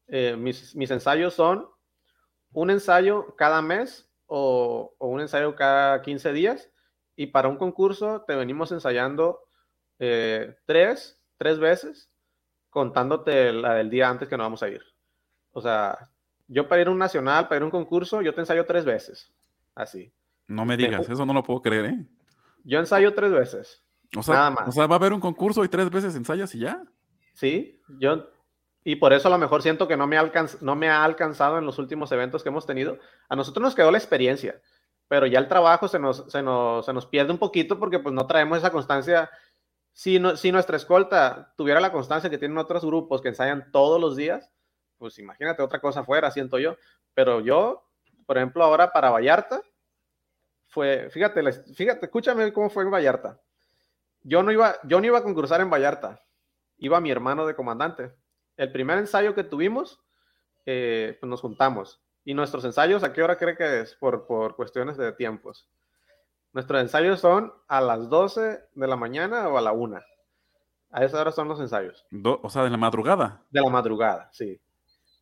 eh, mis, ensayos son un ensayo cada mes o, un ensayo cada 15 días. Y para un concurso te venimos ensayando eh, tres, tres veces, contándote la del día antes que nos vamos a ir. O sea, yo para ir a un nacional, para ir a un concurso, yo te ensayo tres veces. Así. No me digas, eso no lo puedo creer, ¿eh? Yo ensayo tres veces. O sea, o sea, va a haber un concurso y tres veces ensayas y ya. Sí, yo, y por eso a lo mejor siento que no me, no me ha alcanzado en los últimos eventos que hemos tenido. A nosotros nos quedó la experiencia, pero ya el trabajo se nos, se nos, se nos pierde un poquito porque pues no traemos esa constancia. Si, no, si nuestra escolta tuviera la constancia que tienen otros grupos que ensayan todos los días, pues imagínate otra cosa fuera, siento yo. Pero yo, por ejemplo, ahora para Vallarta, fue, fíjate, fíjate, escúchame cómo fue en Vallarta yo no iba, yo no iba a concursar en Vallarta, iba mi hermano de comandante. El primer ensayo que tuvimos, eh, pues nos juntamos. ¿Y nuestros ensayos a qué hora cree que es? Por, por cuestiones de tiempos. Nuestros ensayos son a las 12 de la mañana o a la 1. A esa hora son los ensayos. o sea, de la madrugada. De la madrugada, sí.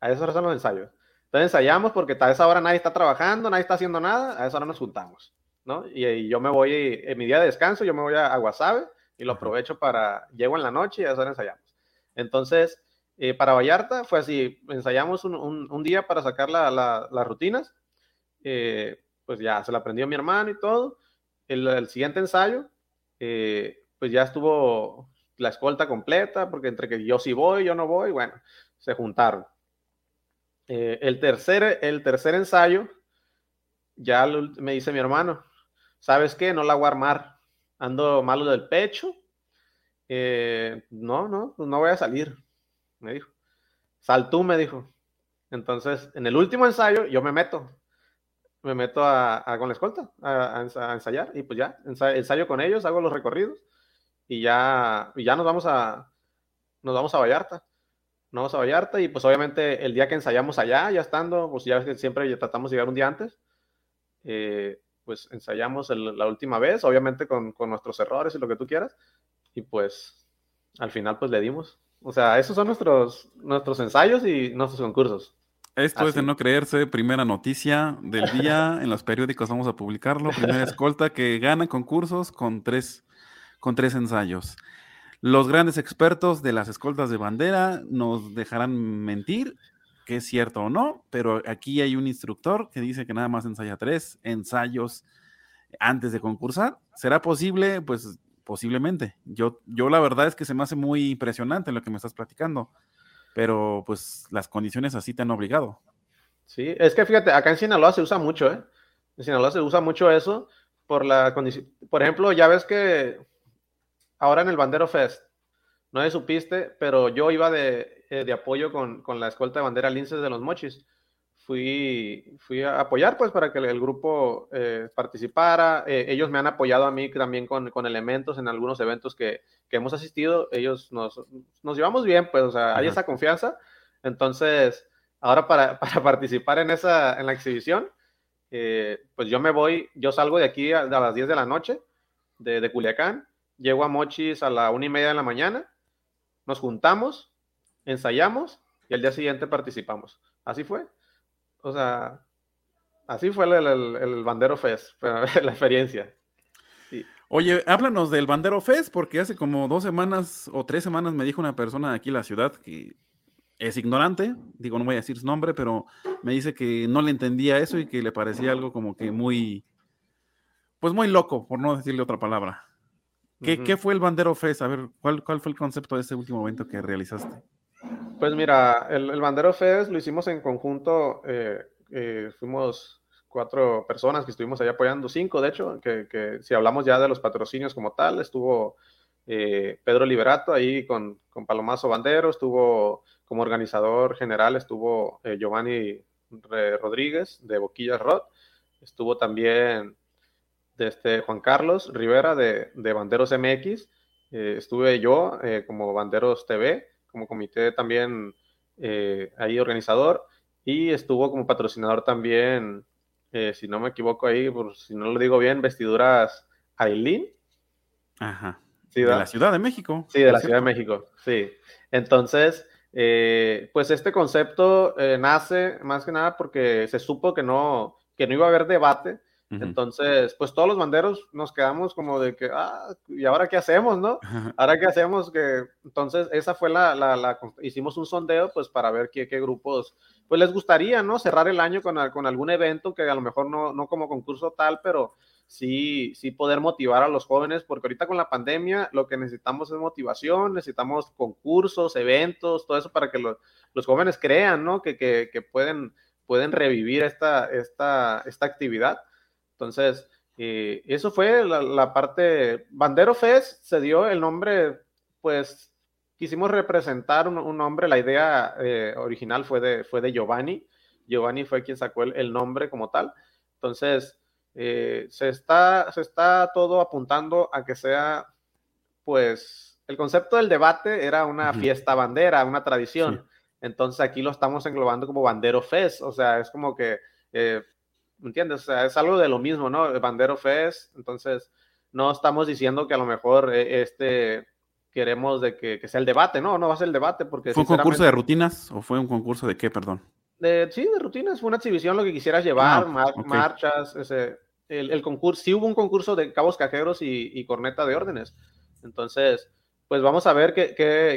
A esa hora son los ensayos. Entonces ensayamos porque a esa hora nadie está trabajando, nadie está haciendo nada, a esa hora nos juntamos. ¿no? Y, yo me voy, en mi día de descanso, yo me voy a, a y lo aprovecho para, llego en la noche y a eso ensayamos. Entonces, eh, para Vallarta fue así, ensayamos un, día para sacar la, las rutinas, eh, pues ya se la aprendió mi hermano y todo. El, siguiente ensayo, eh, pues ya estuvo la escolta completa, porque entre que yo sí voy, yo no voy, bueno, se juntaron. el, tercer, el tercer ensayo, ya me dice mi hermano, ¿sabes qué? No la voy a armar. Ando malo del pecho. No, no, no voy a salir, me dijo. Sal tú, me dijo. Entonces, en el último ensayo, yo me meto. Me meto a, con la escolta a, ensayar y pues ya, ensayo, con ellos, hago los recorridos y ya, y ya nos vamos a, nos vamos a Vallarta. Nos vamos a Vallarta y pues obviamente el día que ensayamos allá, ya estando, pues ya siempre tratamos de llegar un día antes. Eh, pues ensayamos la última vez, obviamente con, nuestros errores y lo que tú quieras, y pues al final pues le dimos. O sea, esos son nuestros, nuestros ensayos y nuestros concursos. Esto es de no creerse, primera noticia del día en los periódicos, vamos a publicarlo, primera escolta que gana concursos con tres, con tres ensayos. Los grandes expertos de las escoltas de bandera nos dejarán mentir que es cierto o no, pero aquí hay un instructor que dice que nada más ensaya tres ensayos antes de concursar. ¿Será posible? Pues posiblemente. Yo, yo la verdad es que se me hace muy impresionante lo que me estás platicando. pero pues las condiciones así te han obligado. Sí, es que fíjate, acá en Sinaloa se usa mucho, ¿eh? En Sinaloa se usa mucho eso por la condición. Por ejemplo, ya ves que ahora en el Bandero Fest, no sé supiste, pero yo iba de, eh, apoyo con, la escolta de bandera Linces de los Mochis. Fui, fui a apoyar pues para que el grupo eh, participara. Eh, ellos me han apoyado a mí también con, elementos en algunos eventos que, hemos asistido. Ellos nos, nos, llevamos bien, pues, o sea, hay esa confianza. Entonces, ahora para, participar en, esa, en la exhibición, pues yo me voy, yo salgo de aquí a, las 10 de la noche de, de Culiacán, llego a Mochis a la una y media de la mañana nos juntamos, ensayamos y al día siguiente participamos. Así fue. O sea, así fue el, Bandero Fest, la experiencia. Oye, háblanos del Bandero Fest, porque hace como dos semanas o tres semanas me dijo una persona de aquí en la ciudad que es ignorante, digo, no voy a decir su nombre, pero me dice que no le entendía eso y que le parecía algo como que muy, pues muy loco, por no decirle otra palabra. ¿Qué, fue el Bandero Fest? A ver, ¿cuál, ¿cuál fue el concepto de este último evento que realizaste? Pues mira, el, Bandero Fest lo hicimos en conjunto, eh, eh, fuimos cuatro personas que estuvimos ahí apoyando, cinco de hecho, que, si hablamos ya de los patrocinios como tal, estuvo eh, Pedro Liberato ahí con, con, Palomazo Bandero, estuvo como organizador general, estuvo Giovanni Rodríguez de Boquillas Rod, estuvo también de este Juan Carlos Rivera de, Banderos MX. Eh, estuve yo eh, como Banderos TV, como comité también eh, ahí organizador, y estuvo como patrocinador también, si no me equivoco ahí, por si no lo digo bien, vestiduras Aileen. Ajá. de la Ciudad de México. Sí, de la Ciudad de México, sí. Entonces, pues este concepto nace más que nada porque se supo que no, que no iba a haber debate entonces, pues todos los banderos nos quedamos como de que, ah, ¿y ahora qué hacemos, no? Ahora qué hacemos, que entonces esa fue la, la, hicimos un sondeo pues para ver qué, qué, grupos, pues les gustaría, ¿no? Cerrar el año con, con, algún evento que a lo mejor no, no como concurso tal, pero sí, sí poder motivar a los jóvenes, porque ahorita con la pandemia lo que necesitamos es motivación, necesitamos concursos, eventos, todo eso para que los, los jóvenes crean, ¿no? Que, que, que pueden, pueden revivir esta, esta, esta actividad. Entonces, eh, eso fue la, parte. Bandero Fest se dio el nombre, pues quisimos representar un, nombre. La idea eh, original fue de, fue de Giovanni. Giovanni fue quien sacó el, nombre como tal. Entonces, eh, se, está, se está todo apuntando a que sea, pues, el concepto del debate era una fiesta bandera, una tradición. Entonces aquí lo estamos englobando como Bandero Fest, o sea, es como que ¿me entiendes? O sea, es algo de lo mismo, ¿no? Bandero Fest, entonces no estamos diciendo que a lo mejor eh, este queremos de que, sea el debate, no, no va a ser el debate porque... ¿Fue un concurso de rutinas o fue un concurso de qué, perdón? De, sí, de rutinas, fue una exhibición, lo que quisieras llevar, ah, marchas, ese, el, concurso, sí hubo un concurso de cabos cajeros y, corneta de órdenes. Entonces, pues vamos a ver qué,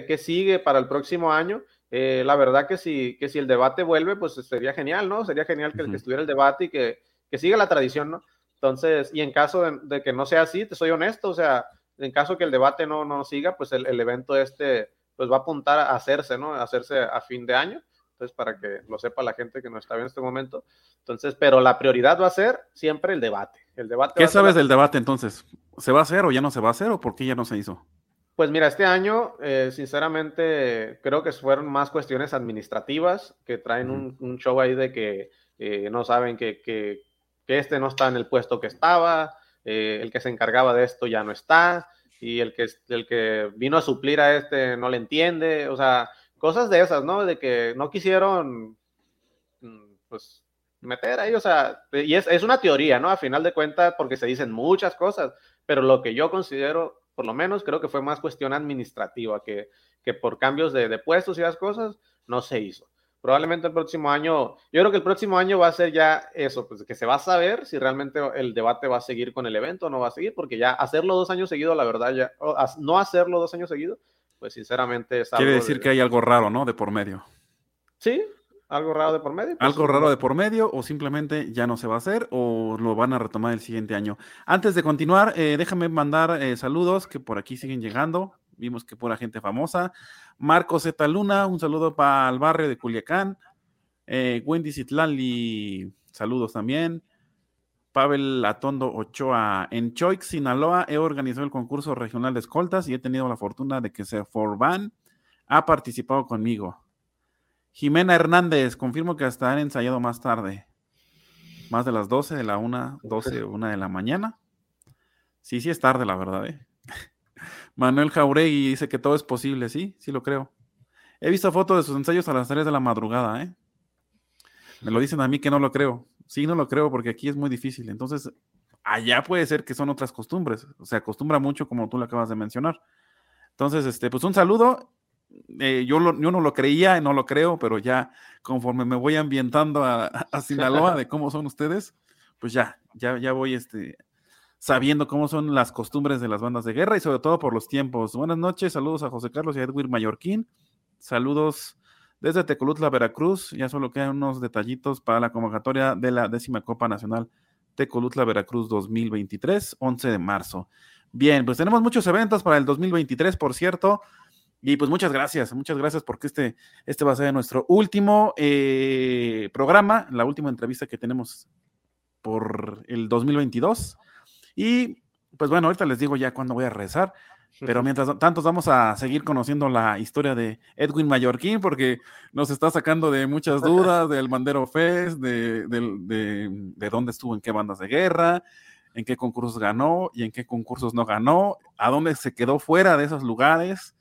qué sigue para el próximo año. Eh, la verdad que si, que si el debate vuelve, pues sería genial, ¿no? Sería genial que, estuviera el debate y que, que, siga la tradición, ¿no? Entonces, y en caso de, que no sea así, te soy honesto, o sea, en caso que el debate no, no siga, pues el, evento este, pues va a apuntar a hacerse, ¿no? A hacerse a fin de año. Entonces, para que lo sepa la gente que no está viendo en este momento. Entonces, pero la prioridad va a ser siempre el debate. El debate ¿Qué sabes del debate entonces? ¿Se va a hacer o ya no se va a hacer o por qué ya no se hizo? Pues mira, este año, eh, sinceramente, creo que fueron más cuestiones administrativas que traen un, show ahí de que eh, no saben que, que, este no está en el puesto que estaba, eh, el que se encargaba de esto ya no está, y el que, el que vino a suplir a este no le entiende, o sea, cosas de esas, ¿no? De que no quisieron, mm, pues, meter ahí, o sea, y es, es una teoría, ¿no? A final de cuentas, porque se dicen muchas cosas, pero lo que yo considero por lo menos creo que fue más cuestión administrativa que, que por cambios de, de, puestos y las cosas no se hizo. Probablemente el próximo año, yo creo que el próximo año va a ser ya eso, pues que se va a saber si realmente el debate va a seguir con el evento o no va a seguir, porque ya hacerlo dos años seguidos, la verdad, ya, no hacerlo dos años seguidos, pues sinceramente es Quiere decir que hay algo raro, ¿no? De por medio. Sí, algo raro de por medio. Pues, algo raro de por medio o simplemente ya no se va a hacer o lo van a retomar el siguiente año. Antes de continuar, eh, déjame mandar eh, saludos que por aquí siguen llegando. vimos que pura gente famosa. Marco Z Luna, un saludo para el barrio de Culiacán. Eh, Wendy Citlali, saludos también. Pavel Atondo Ochoa. En Choix, Sinaloa, he organizado el concurso regional de escoltas y he tenido la fortuna de que se Forban ha participado conmigo. Jimena Hernández, confirmo que hasta han ensayado más tarde. Más de las 12 de la 1, 12 1 de la mañana. Sí, sí es tarde, la verdad. ¿eh? Manuel Jauregui dice que todo es posible. Sí, sí lo creo. He visto fotos de sus ensayos a las 3 de la madrugada. ¿eh? Me lo dicen a mí que no lo creo. Sí, no lo creo porque aquí es muy difícil. Entonces, allá puede ser que son otras costumbres. O sea, acostumbra mucho como tú lo acabas de mencionar. Entonces, este, pues un saludo. Eh, yo, yo no lo creía y no lo creo, pero ya conforme me voy ambientando a, a Sinaloa de cómo son ustedes, pues ya, ya, ya voy este, sabiendo cómo son las costumbres de las bandas de guerra y sobre todo por los tiempos. Buenas noches, saludos a José Carlos y a Edwin Mallorquín. Saludos desde Tecolutla, Veracruz. Ya solo quedan unos detallitos para la convocatoria de la décima Copa Nacional Tecolutla, Veracruz 2023, 11 de marzo. Bien, pues tenemos muchos eventos para el 2023, por cierto. Y pues muchas gracias, muchas gracias porque este, este va a ser nuestro último eh, programa, la última entrevista que tenemos por el 2022. Y pues bueno, ahorita les digo ya cuándo voy a rezar. Pero mientras tanto vamos a seguir conociendo la historia de Edwin Mallorquín porque nos está sacando de muchas dudas del Bandero Fest, de, de, dónde estuvo, en qué bandas de guerra, en qué concursos ganó y en qué concursos no ganó, a dónde se quedó fuera de esos lugares,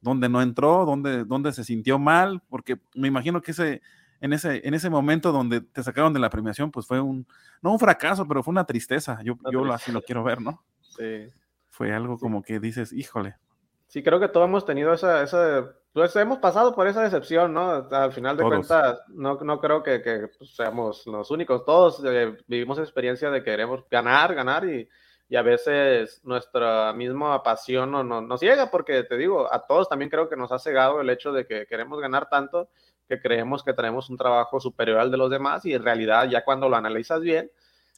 dónde no entró, dónde, dónde se sintió mal, porque me imagino que ese, en, ese, en ese momento donde te sacaron de la premiación, pues fue un, no un fracaso, pero fue una tristeza, yo, yo así lo quiero ver, ¿no? Sí fue algo como que dices, híjole. Sí, creo que todos hemos tenido esa, esa pues hemos pasado por esa decepción, ¿no? Al final de cuentas, no, no creo que, que pues, seamos los únicos, todos eh, vivimos experiencia de queremos ganar, ganar y, y a veces nuestra misma pasión no, no, nos llega, porque te digo, a todos también creo que nos ha cegado el hecho de que queremos ganar tanto que creemos que tenemos un trabajo superior al de los demás y en realidad ya cuando lo analizas bien,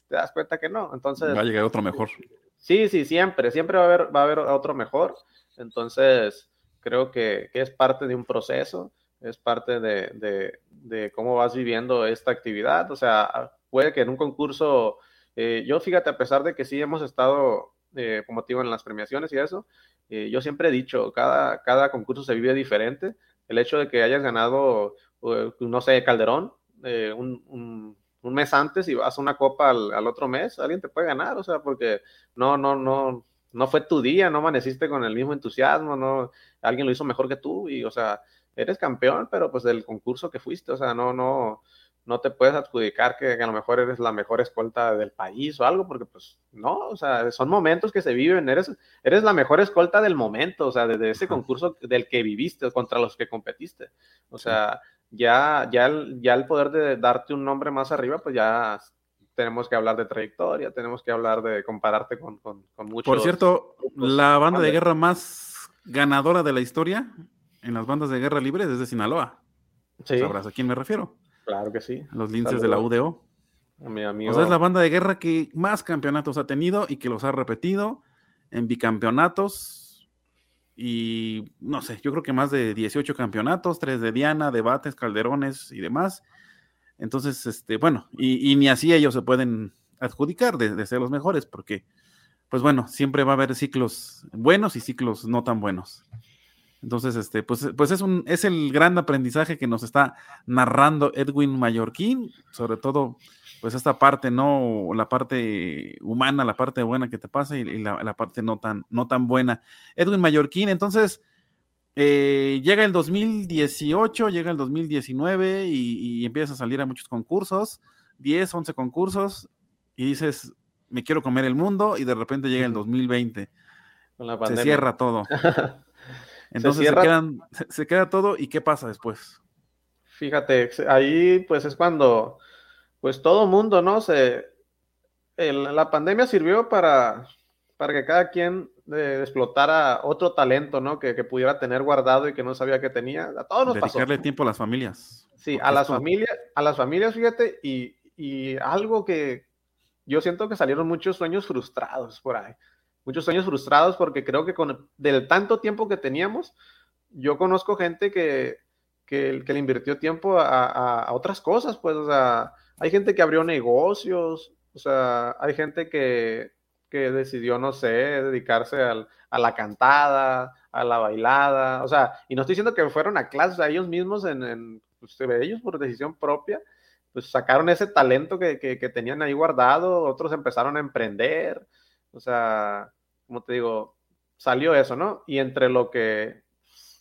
te das cuenta que no. Entonces... Va a llegar otro mejor. Sí, sí, siempre, siempre va a haber, va a haber otro mejor. Entonces, creo que, es parte de un proceso, es parte de, cómo vas viviendo esta actividad. O sea, puede que en un concurso, eh, yo fíjate, a pesar de que sí hemos estado, eh, como te digo, en las premiaciones y eso, eh, yo siempre he dicho, cada, cada concurso se vive diferente. El hecho de que hayas ganado, no sé, Calderón, un un mes antes y vas a una copa al, otro mes, alguien te puede ganar, o sea, porque no, no, no, no fue tu día, no amaneciste con el mismo entusiasmo, no, alguien lo hizo mejor que tú y, o sea, eres campeón, pero pues del concurso que fuiste, o sea, no, no, no te puedes adjudicar que, a lo mejor eres la mejor escolta del país o algo, porque pues no, o sea, son momentos que se viven, eres, eres la mejor escolta del momento, o sea, desde ese concurso del que viviste, contra los que competiste, o sea, ya, ya, el, ya el poder de darte un nombre más arriba, pues ya tenemos que hablar de trayectoria, tenemos que hablar de compararte con, con, muchos. Por cierto, la banda de guerra más ganadora de la historia en las bandas de guerra libres es de Sinaloa. Sí. ¿Sabrás a quién me refiero? Claro que sí. Los linces de la UDO. A mi amigo. O sea, es la banda de guerra que más campeonatos ha tenido y que los ha repetido en bicampeonatos y no sé, yo creo que más de 18 campeonatos, tres de Diana, debates, calderones y demás. Entonces, este, bueno, y, ni así ellos se pueden adjudicar de, ser los mejores, porque, pues bueno, siempre va a haber ciclos buenos y ciclos no tan buenos. Entonces, este, pues, pues es, un, es el gran aprendizaje que nos está narrando Edwin Mallorquín, sobre todo pues esta parte, ¿no? La parte humana, la parte buena que te pasa y, la, parte no tan, no tan buena. Edwin Mallorquín, entonces, eh, llega el 2018, llega el 2019 y, y empiezas a salir a muchos concursos, 10, 11 concursos, y dices, me quiero comer el mundo, y de repente llega el 2020. se cierra todo. Entonces ¿Se, se queda todo, ¿y qué pasa después? Fíjate, ahí pues es cuando pues todo mundo, ¿no? Se, la pandemia sirvió para, para que cada quien eh, explotara otro talento, ¿no? Que, pudiera tener guardado y que no sabía que tenía. A todos nos Dedicarle tiempo a las familias. Sí, a las familias, a las familias, fíjate, y, algo que yo siento que salieron muchos sueños frustrados por ahí. Muchos sueños frustrados porque creo que con del tanto tiempo que teníamos, yo conozco gente que, que, le invirtió tiempo a, otras cosas, pues, o sea, hay gente que abrió negocios, o sea, hay gente que, que decidió, no sé, dedicarse a la cantada, a la bailada, o sea, y no estoy diciendo que fueron a clases a ellos mismos, en, en pues, ellos por decisión propia, pues sacaron ese talento que, que, tenían ahí guardado, otros empezaron a emprender, o sea, como te digo, salió eso, ¿no? Y entre lo que,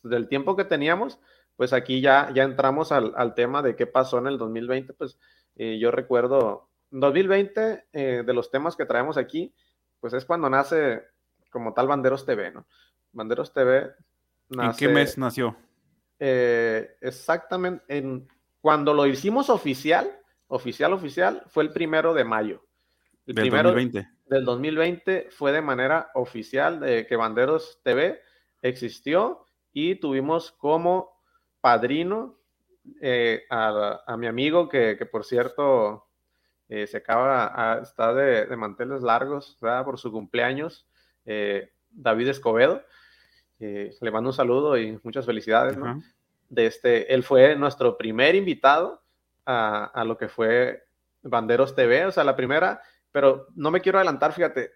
del tiempo que teníamos, pues aquí ya, ya entramos al, al tema de qué pasó en el 2020, pues eh, yo recuerdo, 2020, eh, de los temas que traemos aquí, pues es cuando nace como tal Banderos TV, ¿no? Banderos TV nace... ¿En qué mes nació? Eh, exactamente, en, cuando lo hicimos oficial, oficial, oficial, fue el primero de mayo. El del primero 2020. Del 2020 fue de manera oficial de que Banderos TV existió y tuvimos como padrino eh, a, mi amigo que, por cierto eh, se acaba, está de, de, manteles largos por su cumpleaños, eh, David Escobedo. le mando un saludo y muchas felicidades. De este, él fue nuestro primer invitado a, lo que fue Banderos TV, o sea, la primera, pero no me quiero adelantar, fíjate.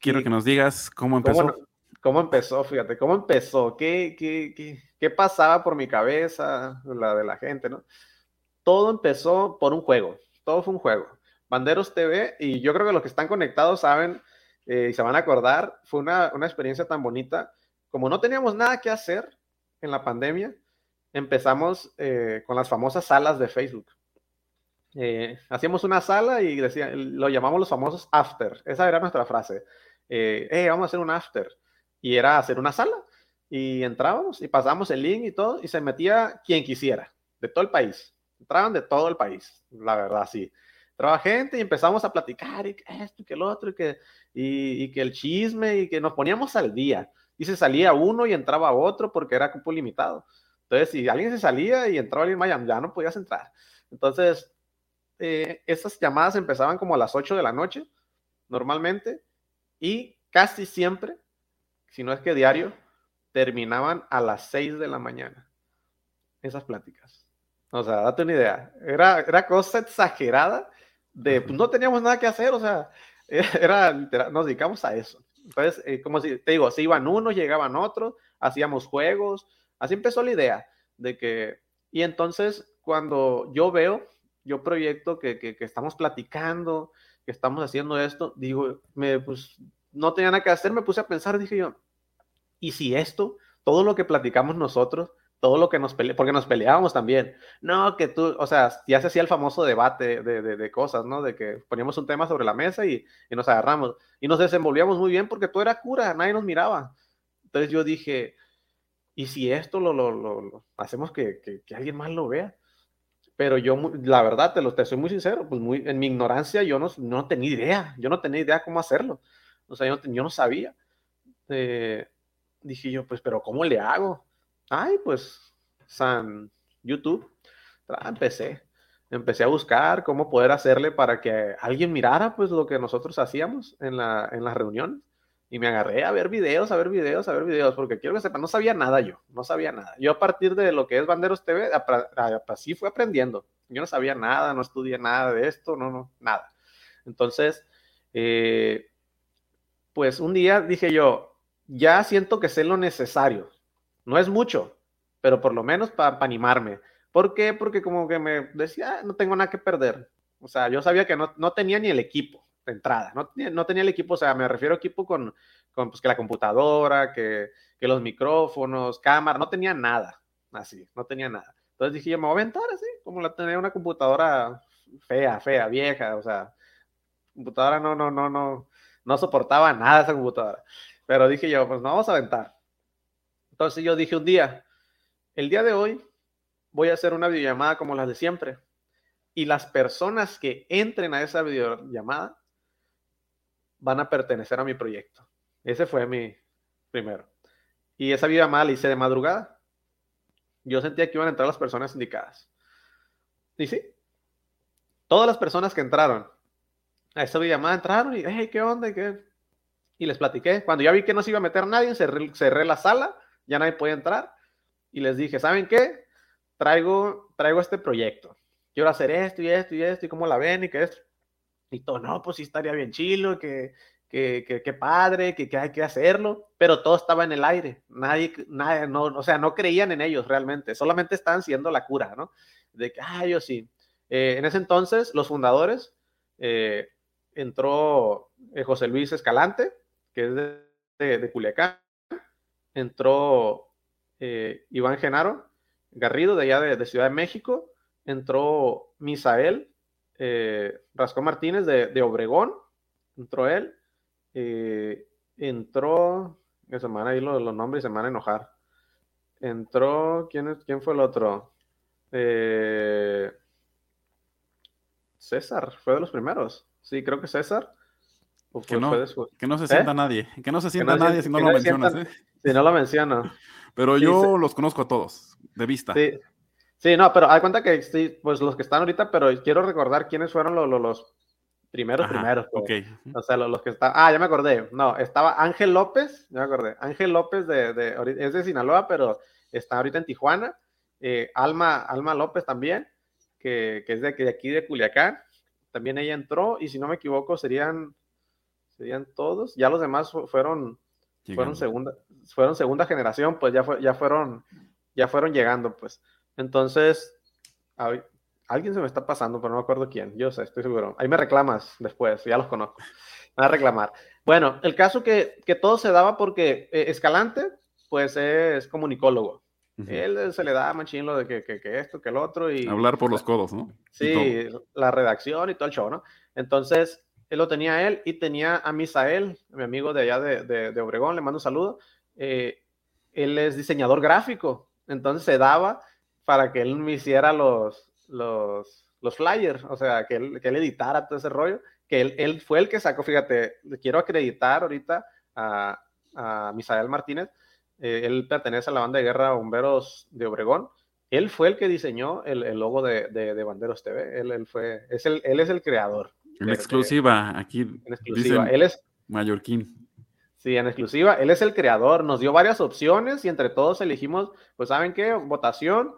Quiero que nos digas cómo empezó. ¿Cómo, empezó? Fíjate, ¿cómo empezó? ¿Qué, qué, qué, qué pasaba por mi cabeza, la de la gente, ¿no? Todo empezó por un juego, todo fue un juego. Banderos TV, y yo creo que los que están conectados saben eh, y se van a acordar, fue una, una, experiencia tan bonita. Como no teníamos nada que hacer en la pandemia, empezamos eh, con las famosas salas de Facebook. Eh, hacíamos una sala y decía, lo llamamos los famosos after. Esa era nuestra frase. Eh, vamos a hacer un after. Y era hacer una sala y entrábamos y pasábamos el link y todo, y se metía quien quisiera, de todo el país. Entraban de todo el país, la verdad, sí. Entraba gente y empezamos a platicar, y que esto y que el otro, y que, y, que el chisme, y que nos poníamos al día. Y se salía uno y entraba otro porque era cupo limitado. Entonces, si alguien se salía y entraba alguien más, ya no podías entrar. Entonces, eh, esas llamadas empezaban como a las 8 de la noche, normalmente, y casi siempre, si no es que diario, terminaban a las 6 de la mañana. Esas pláticas. O sea, date una idea. Era, era cosa exagerada de, pues no teníamos nada que hacer, o sea, era, nos dedicamos a eso. Entonces, eh, como si, te digo, se iban unos, llegaban otros, hacíamos juegos, así empezó la idea de que, y entonces cuando yo veo, yo proyecto que, que, que estamos platicando, que estamos haciendo esto, digo, me, pues no tenía nada que hacer, me puse a pensar, dije yo, y si esto, todo lo que platicamos nosotros, todo lo que nos peleamos, porque nos peleábamos también, no, que tú, o sea, ya se hacía el famoso debate de, de, cosas, ¿no? De que poníamos un tema sobre la mesa y, y, nos agarramos y nos desenvolvíamos muy bien porque todo era cura, nadie nos miraba. Entonces yo dije, ¿y si esto lo, lo, lo, hacemos que, que, que, alguien más lo vea? Pero yo, la verdad, te lo te soy muy sincero, pues muy, en mi ignorancia yo no, no tenía idea, yo no tenía idea cómo hacerlo. O sea, yo, no sabía. Eh, dije yo, pues, pero ¿cómo le hago? Ay, pues, San YouTube. Empecé, empecé a buscar cómo poder hacerle para que alguien mirara, pues, lo que nosotros hacíamos en la, en las reuniones. Y me agarré a ver videos, a ver videos, a ver videos, porque quiero que sepan, no sabía nada yo, no sabía nada. Yo a partir de lo que es Banderos TV, así fui aprendiendo. Yo no sabía nada, no estudié nada de esto, no, no, nada. Entonces, eh, pues un día dije yo, ya siento que sé lo necesario. No es mucho, pero por lo menos para animarme. ¿Por qué? Porque como que me decía, ah, no tengo nada que perder. O sea, yo sabía que no, no tenía ni el equipo entrada, no, no, tenía el equipo, o sea, me refiero a equipo con, con pues, que la computadora, que, que, los micrófonos, cámara, no tenía nada, así, no tenía nada. Entonces dije, yo me voy a aventar así, como la tenía una computadora fea, fea, vieja, o sea, computadora no, no, no, no, no soportaba nada esa computadora. Pero dije yo, pues no vamos a aventar. Entonces yo dije un día, el día de hoy voy a hacer una videollamada como las de siempre. Y las personas que entren a esa videollamada van a pertenecer a mi proyecto. Ese fue mi primero. Y esa videollamada la hice de madrugada. Yo sentía que iban a entrar las personas indicadas. Y sí, todas las personas que entraron a esa videollamada entraron y, hey, ¿qué onda? ¿Qué? y les platiqué. Cuando ya vi que no se iba a meter nadie, cerré, la sala, ya nadie podía entrar y les dije, ¿saben qué? Traigo, traigo este proyecto. Quiero hacer esto y esto y esto y cómo la ven y que esto. Y todo, no, pues sí estaría bien chilo, que, que, que, que padre, que, que, hay que hacerlo, pero todo estaba en el aire. Nadie, nadie, no, o sea, no creían en ellos realmente, solamente estaban siendo la cura, ¿no? De que, ah, yo sí. Eh, en ese entonces, los fundadores, eh, entró eh, José Luis Escalante, que es de, de, Culiacán, entró Iván Genaro Garrido, de allá de, Ciudad de México, entró Misael eh, Rascón Martínez de, de, Obregón, entró él, eh, entró, que se me van a ir los, los, nombres y se me van a enojar, entró, ¿quién, quién fue el otro? Eh, César, fue de los primeros, sí, creo que César. Que no, que no, se sienta ¿Eh? nadie, que no se sienta nadie si no lo mencionas. Sientan, ¿eh? Si no lo menciono. Pero yo sí, los conozco a todos, de vista. Sí, sí no, pero hay cuenta que sí, pues los que están ahorita, pero quiero recordar quiénes fueron los, los, los primeros, Ajá, primeros. Pues. Okay. O sea, los, los, que están. Ah, ya me acordé. No, estaba Ángel López, ya me acordé. Ángel López de, de, es de Sinaloa, pero está ahorita en Tijuana. Eh, Alma, Alma López también, que, que es de, de aquí de Culiacán. También ella entró, y si no me equivoco, serían serían todos. Ya los demás fueron, fueron segunda, fueron segunda generación, pues ya, fue, ya, fueron, ya fueron llegando, pues. Entonces, a, alguien se me está pasando, pero no me acuerdo quién. Yo sé, estoy seguro. Ahí me reclamas después, ya los conozco. Me va a reclamar. Bueno, el caso que, que todo se daba porque eh, Escalante, pues es comunicólogo. Uh -huh. Él se le da machín lo de que, que, que, esto, que el otro. y Hablar por los codos, ¿no? Sí, la redacción y todo el show, ¿no? Entonces, él lo tenía él y tenía a Misael, mi amigo de allá de, de, de Obregón, le mando un saludo. Eh, él es diseñador gráfico, entonces se daba para que él me hiciera los, los, los flyers, o sea, que él, que él editara todo ese rollo, que él, él fue el que sacó, fíjate, quiero acreditar ahorita a, a Misael Martínez, eh, él pertenece a la banda de guerra Bomberos de Obregón, él fue el que diseñó el, el logo de, de, de, Banderos TV, él, él, fue, es el, él es el creador. En exclusiva, aquí. En exclusiva. Él es. Mallorquín. Sí, en exclusiva. Él es el creador. Nos dio varias opciones y entre todos elegimos, pues, ¿saben qué? Votación.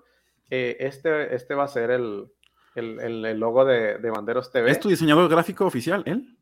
Eh, este, este va a ser el, el, el, el logo de, de, Banderos TV. ¿Es tu diseñador gráfico oficial, él?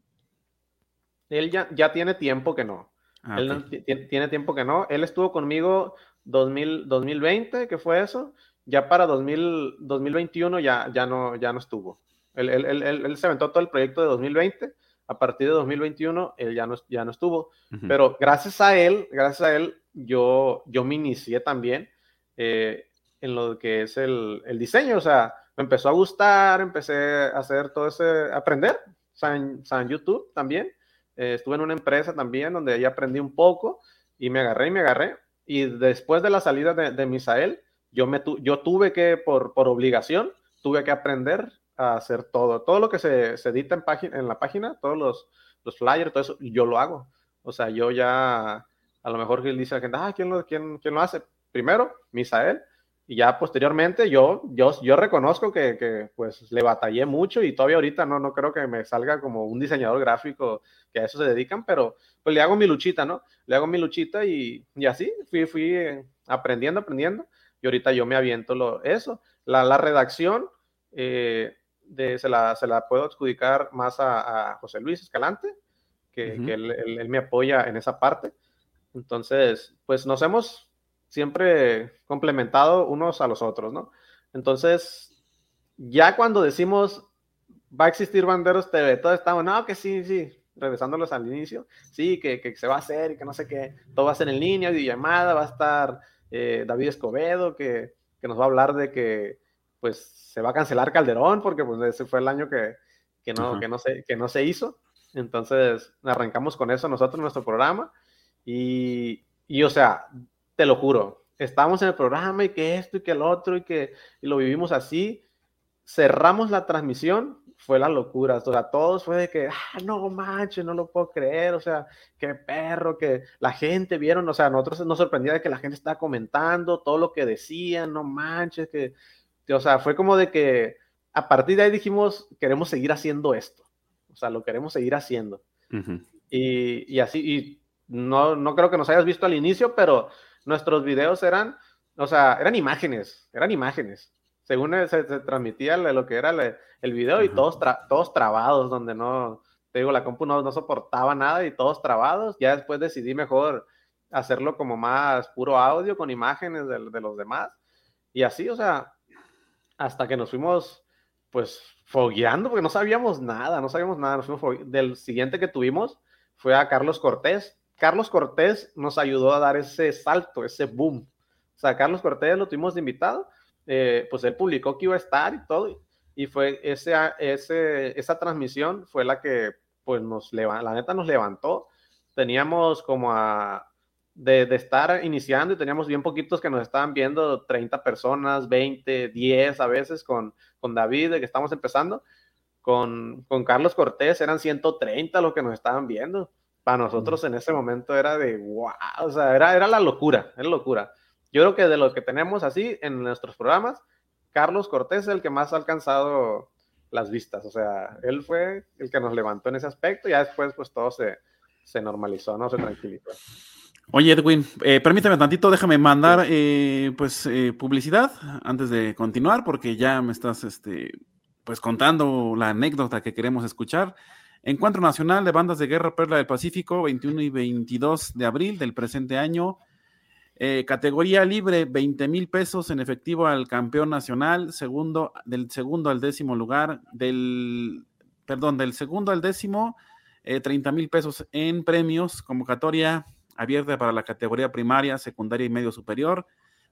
Él ya, ya tiene tiempo que no. Ah, él okay. no, tiene tiempo que no. Él estuvo conmigo 2000, 2020, que fue eso. Ya para 2000, 2021 ya, ya, no, ya no estuvo. Él, él, él, él, se aventó todo el proyecto de 2020. A partir de 2021, él ya no, ya no estuvo. Uh -huh. Pero gracias a él, gracias a él, yo, yo me inicié también eh, en lo que es el, el, diseño. O sea, me empezó a gustar, empecé a hacer todo ese, aprender. O sea, en, o sea, en YouTube también. Eh, estuve en una empresa también donde ahí aprendí un poco y me agarré y me agarré. Y después de la salida de, de Misael, yo, me tu, yo tuve que, por, por obligación, tuve que aprender a hacer todo. Todo lo que se, se edita en, página, en la página, todos los, los flyers, todo eso, yo lo hago. O sea, yo ya, a lo mejor dice la gente, ah, ¿quién lo, quién, quién lo hace? Primero, Misael, y ya posteriormente yo, yo, yo reconozco que, que, pues le batallé mucho y todavía ahorita no, no creo que me salga como un diseñador gráfico que a eso se dedican, pero pues le hago mi luchita, ¿no? Le hago mi luchita y, y así fui, fui aprendiendo, aprendiendo y ahorita yo me aviento lo, eso. La, la redacción, eh, de, se, la, se, la, puedo adjudicar más a, a José Luis Escalante, que, uh -huh. que él, él, él, me apoya en esa parte. Entonces, pues nos hemos siempre complementado unos a los otros, ¿no? Entonces, ya cuando decimos va a existir Banderos TV, todos estamos, no, que sí, sí, regresándolos al inicio, sí, que, que, se va a hacer y que no sé qué, todo va a ser en línea, videollamada, va a estar eh, David Escobedo, que, que nos va a hablar de que pues se va a cancelar Calderón porque pues ese fue el año que, que, no, uh -huh. que, no, se, que no se hizo. Entonces arrancamos con eso nosotros, nuestro programa. Y, y, o sea, te lo juro, estábamos en el programa y que esto y que el otro y que y lo vivimos así. Cerramos la transmisión, fue la locura. O sea, todos fue de que, ah, no manches, no lo puedo creer. O sea, qué perro, que la gente vieron. O sea, nosotros nos sorprendía de que la gente estaba comentando todo lo que decían, no manches, que o sea, fue como de que a partir de ahí dijimos, queremos seguir haciendo esto. O sea, lo queremos seguir haciendo. Uh -huh. y, así, y no, no creo que nos hayas visto al inicio, pero nuestros videos eran, o sea, eran imágenes, eran imágenes. Según se, transmitía lo que era el video y todos, todos trabados, donde no, te digo, la compu no, no soportaba nada y todos trabados. Ya después decidí mejor hacerlo como más puro audio con imágenes de, de los demás. Y así, o sea, hasta que nos fuimos, pues, fogueando, porque no sabíamos nada, no sabíamos nada. Nos fuimos Del siguiente que tuvimos fue a Carlos Cortés. Carlos Cortés nos ayudó a dar ese salto, ese boom. O sea, Carlos Cortés lo tuvimos de invitado, eh, pues él publicó que iba a estar y todo, y fue ese, ese, esa transmisión fue la que, pues, nos la neta nos levantó. Teníamos como a de, estar iniciando y teníamos bien poquitos que nos estaban viendo, 30 personas, 20, 10 a veces con, con David, de que estamos empezando. Con, con Carlos Cortés eran 130 los que nos estaban viendo. Para nosotros en ese momento era de wow, o sea, era, era la locura, era locura. Yo creo que de los que tenemos así en nuestros programas, Carlos Cortés es el que más ha alcanzado las vistas, o sea, él fue el que nos levantó en ese aspecto y ya después pues todo se, se normalizó, ¿no? Se tranquilizó. Oye, Edwin, eh, permíteme tantito, déjame mandar eh, pues eh, publicidad antes de continuar, porque ya me estás este, pues contando la anécdota que queremos escuchar. Encuentro Nacional de Bandas de Guerra Perla del Pacífico, 21 y 22 de abril del presente año. categoría libre, 20 mil pesos en efectivo al campeón nacional, segundo, del segundo al décimo lugar, del, perdón, del segundo al décimo, 30 mil pesos en premios, convocatoria abierta para la categoría primaria, secundaria y medio superior.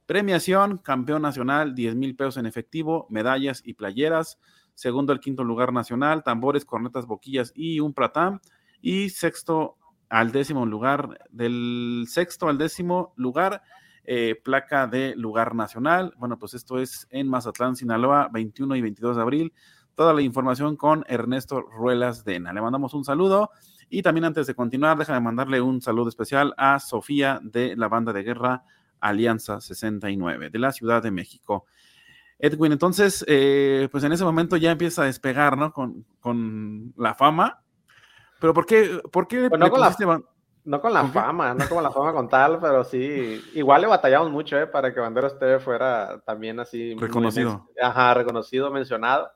Premiación, campeón nacional, 10 mil pesos en efectivo, medallas y playeras. Segundo al quinto lugar nacional, tambores, cornetas, boquillas y un platán. Y sexto al décimo lugar, del sexto al décimo lugar, eh, placa de lugar nacional. Bueno, pues esto es en Mazatlán, Sinaloa, 21 y 22 de abril. Toda la información con Ernesto Ruelas Dena. Le mandamos un saludo y también antes de continuar, déjame mandarle un saludo especial a Sofía de la banda de guerra Alianza 69 de la Ciudad de México. Edwin, entonces, eh, pues en ese momento ya empieza a despegar, ¿no? Con, con la fama. Pero ¿por qué? ¿Por qué pues no, con la, no con la fama, no con la fama con tal, pero sí, igual le batallamos mucho, ¿eh? Para que Banderos TV fuera también así. Reconocido. ajá, reconocido, mencionado.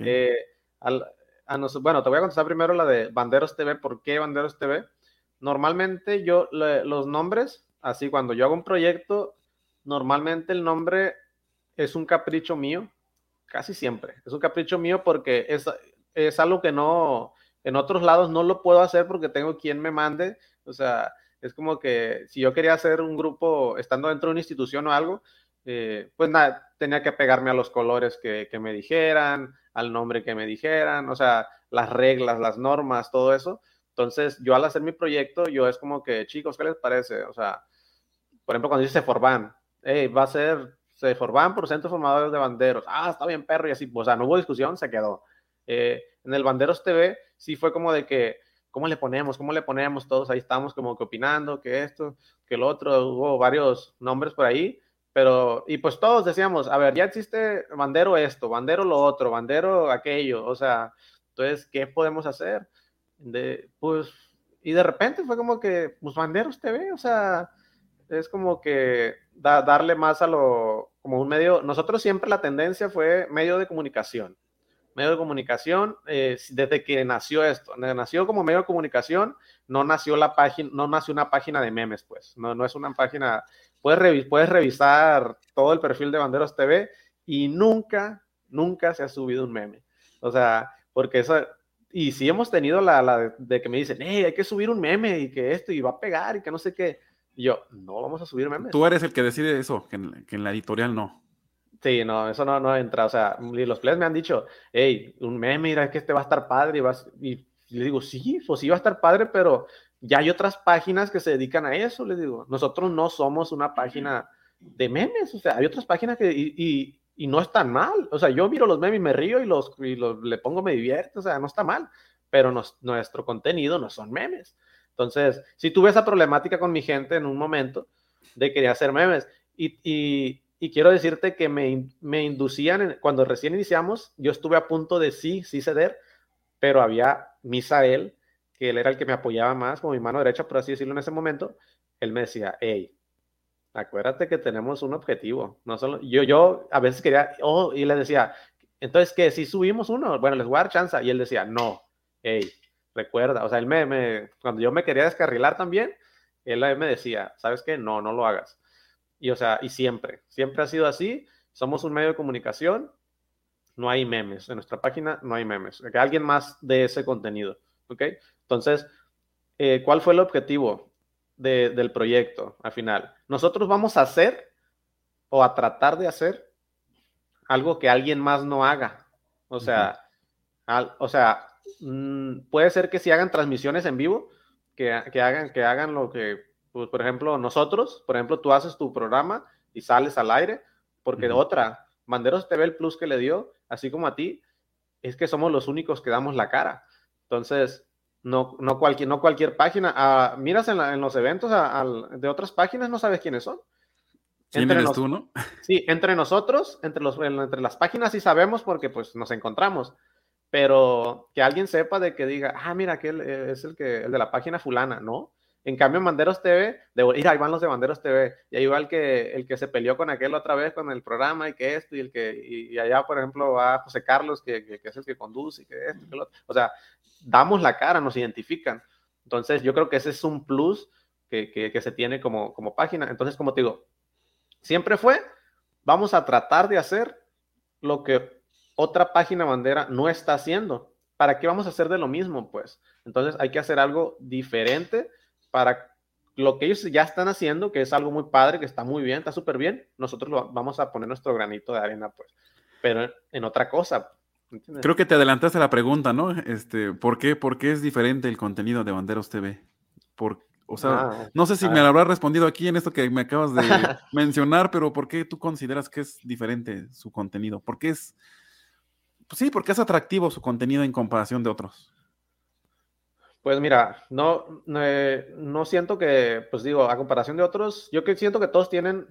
Eh, al, bueno, te voy a contestar primero la de Banderos TV. ¿Por qué Banderos TV? Normalmente yo, los nombres, así cuando yo hago un proyecto, normalmente el nombre es un capricho mío, casi siempre. Es un capricho mío porque es, es algo que no, en otros lados no lo puedo hacer porque tengo quien me mande. O sea, es como que si yo quería hacer un grupo estando dentro de una institución o algo, eh, pues nada, tenía que pegarme a los colores que, que, me dijeran, al nombre que me dijeran, o sea, las reglas, las normas, todo eso. Entonces, yo al hacer mi proyecto, yo es como que, chicos, ¿qué les parece? O sea, por ejemplo, cuando dice Forban, hey, va a ser Forban por Centro Formadores de Banderos. Ah, está bien, perro, y así, o sea, no hubo discusión, se quedó. Eh, en el Banderos TV sí fue como de que, ¿cómo le ponemos? ¿Cómo le ponemos? Todos ahí estamos como que opinando, que esto, que el otro, hubo varios nombres por ahí pero, y pues todos decíamos, a ver, ya existe bandero esto, bandero lo otro, bandero aquello, o sea, entonces, ¿qué podemos hacer? De, pues, y de repente fue como que, pues, banderos TV, o sea, es como que darle más a lo, como un medio, nosotros siempre la tendencia fue medio de comunicación, medio de comunicación, eh, desde que nació esto, nació como medio de comunicación, no nació la página, no nació una página de memes, pues, no, no es una página Puedes, puedes revisar todo el perfil de Banderos TV y nunca, nunca se ha subido un meme. O sea, porque eso, y si hemos tenido la, la de, que me dicen, hey, hay que subir un meme y que esto y va a pegar y que no sé qué. Y yo, no vamos a subir memes. Tú eres el que decide eso, que en, la editorial no. Sí, no, eso no, no entra. O sea, los players me han dicho, hey, un meme, mira, es que este va a estar padre y, vas, y le digo, sí, pues sí va a estar padre, pero ya hay otras páginas que se dedican a eso, les digo. Nosotros no somos una página de memes, o sea, hay otras páginas que, y, y, no están mal. O sea, yo miro los memes y me río y los, y los le pongo me divierto, o sea, no está mal, pero nuestro contenido no son memes. Entonces, si tuve esa problemática con mi gente en un momento de querer hacer memes y, y, quiero decirte que me, me inducían, cuando recién iniciamos, yo estuve a punto de sí, sí ceder, pero había Misael que él era el que me apoyaba más, como mi mano derecha, por así decirlo, en ese momento, él me decía, hey, acuérdate que tenemos un objetivo. No solo, yo, yo a veces quería, oh, y le decía, entonces, ¿qué? Si subimos uno, bueno, les voy a dar chance. Y él decía, no, hey, recuerda, o sea, él me, me, cuando yo me quería descarrilar también, él me decía, ¿sabes qué? No, no lo hagas. Y o sea, y siempre, siempre ha sido así. Somos un medio de comunicación, no hay memes. En nuestra página no hay memes. Que alguien más de ese contenido. ¿Ok? Entonces, eh, ¿cuál fue el objetivo del proyecto al final? Nosotros vamos a hacer o a tratar de hacer algo que alguien más no haga. O sea, o sea, mm, puede ser que si hagan transmisiones en vivo, que, hagan, que hagan lo que, pues, por ejemplo, nosotros, por ejemplo, tú haces tu programa y sales al aire, porque otra, Banderos TV el plus que le dio, así como a ti, es que somos los únicos que damos la cara. Entonces, no, no, cualquier, no cualquier página. Ah, miras en, los eventos de otras páginas, no sabes quiénes son. entre tú, ¿no? Sí, entre nosotros, entre, los, entre las páginas sí sabemos porque pues nos encontramos pero que alguien sepa de que diga, ah, mira, aquel es el, que, el de la página fulana, ¿no? En cambio, en Banderos TV, de, ir ahí van los de Banderos TV, y ahí va el que, el que se peleó con aquel otra vez con el programa y que esto, y el que, y, allá, por ejemplo, va José Carlos, que, que, es el que conduce, y que esto, que lo otro. O sea, damos la cara, nos identifican. Entonces, yo creo que ese es un plus que, que se tiene como, como página. Entonces, como te digo, siempre fue, vamos a tratar de hacer lo que otra página bandera no está haciendo. ¿Para qué vamos a hacer de lo mismo? Pues entonces hay que hacer algo diferente para lo que ellos ya están haciendo, que es algo muy padre, que está muy bien, está súper bien. Nosotros lo, vamos a poner nuestro granito de arena, pues, pero en otra cosa. Creo que te adelantaste a la pregunta, ¿no? Este, ¿por qué, ¿Por qué es diferente el contenido de Banderos TV? Por, o sea, ah, no sé si me lo habrás respondido aquí en esto que me acabas de mencionar, pero ¿por qué tú consideras que es diferente su contenido? ¿Por qué es pues sí, porque es atractivo su contenido en comparación de otros. Pues mira, no, no siento que, pues digo, a comparación de otros, yo que siento que todos tienen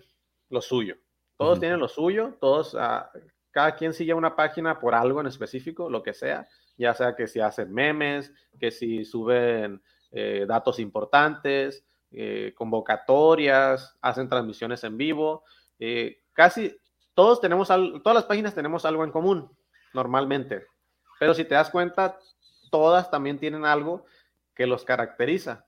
lo suyo. Todos tienen lo suyo, todos, ah, cada quien sigue una página por algo en específico, lo que sea, ya sea que si hacen memes, que si suben eh, datos importantes, eh, convocatorias, hacen transmisiones en vivo. Eh, casi todos tenemos, todas las páginas tenemos algo en común normalmente. Pero si te das cuenta, todas también tienen algo que los caracteriza.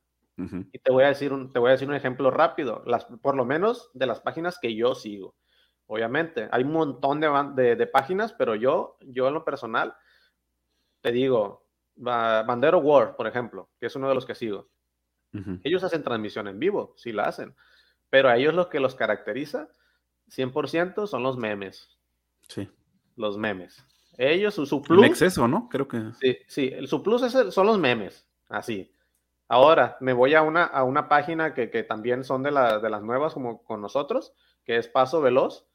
Y te voy, a decir un, te voy a decir un ejemplo rápido, las, por lo menos de las páginas que yo sigo. Obviamente, hay un montón de, de, páginas, pero yo, yo en lo personal, te digo, Bandero World, por ejemplo, que es uno de los que sigo. Ellos hacen transmisión en vivo, sí la hacen, pero a ellos lo que los caracteriza 100% son los memes. Sí. Los memes. Ellos, su, plus. El exceso, ¿no? Creo que. Sí, sí. El, su plus son los memes. Así. Ahora, me voy a una, a una página que, también son de, de las nuevas, como con nosotros, que es Paso Veloz.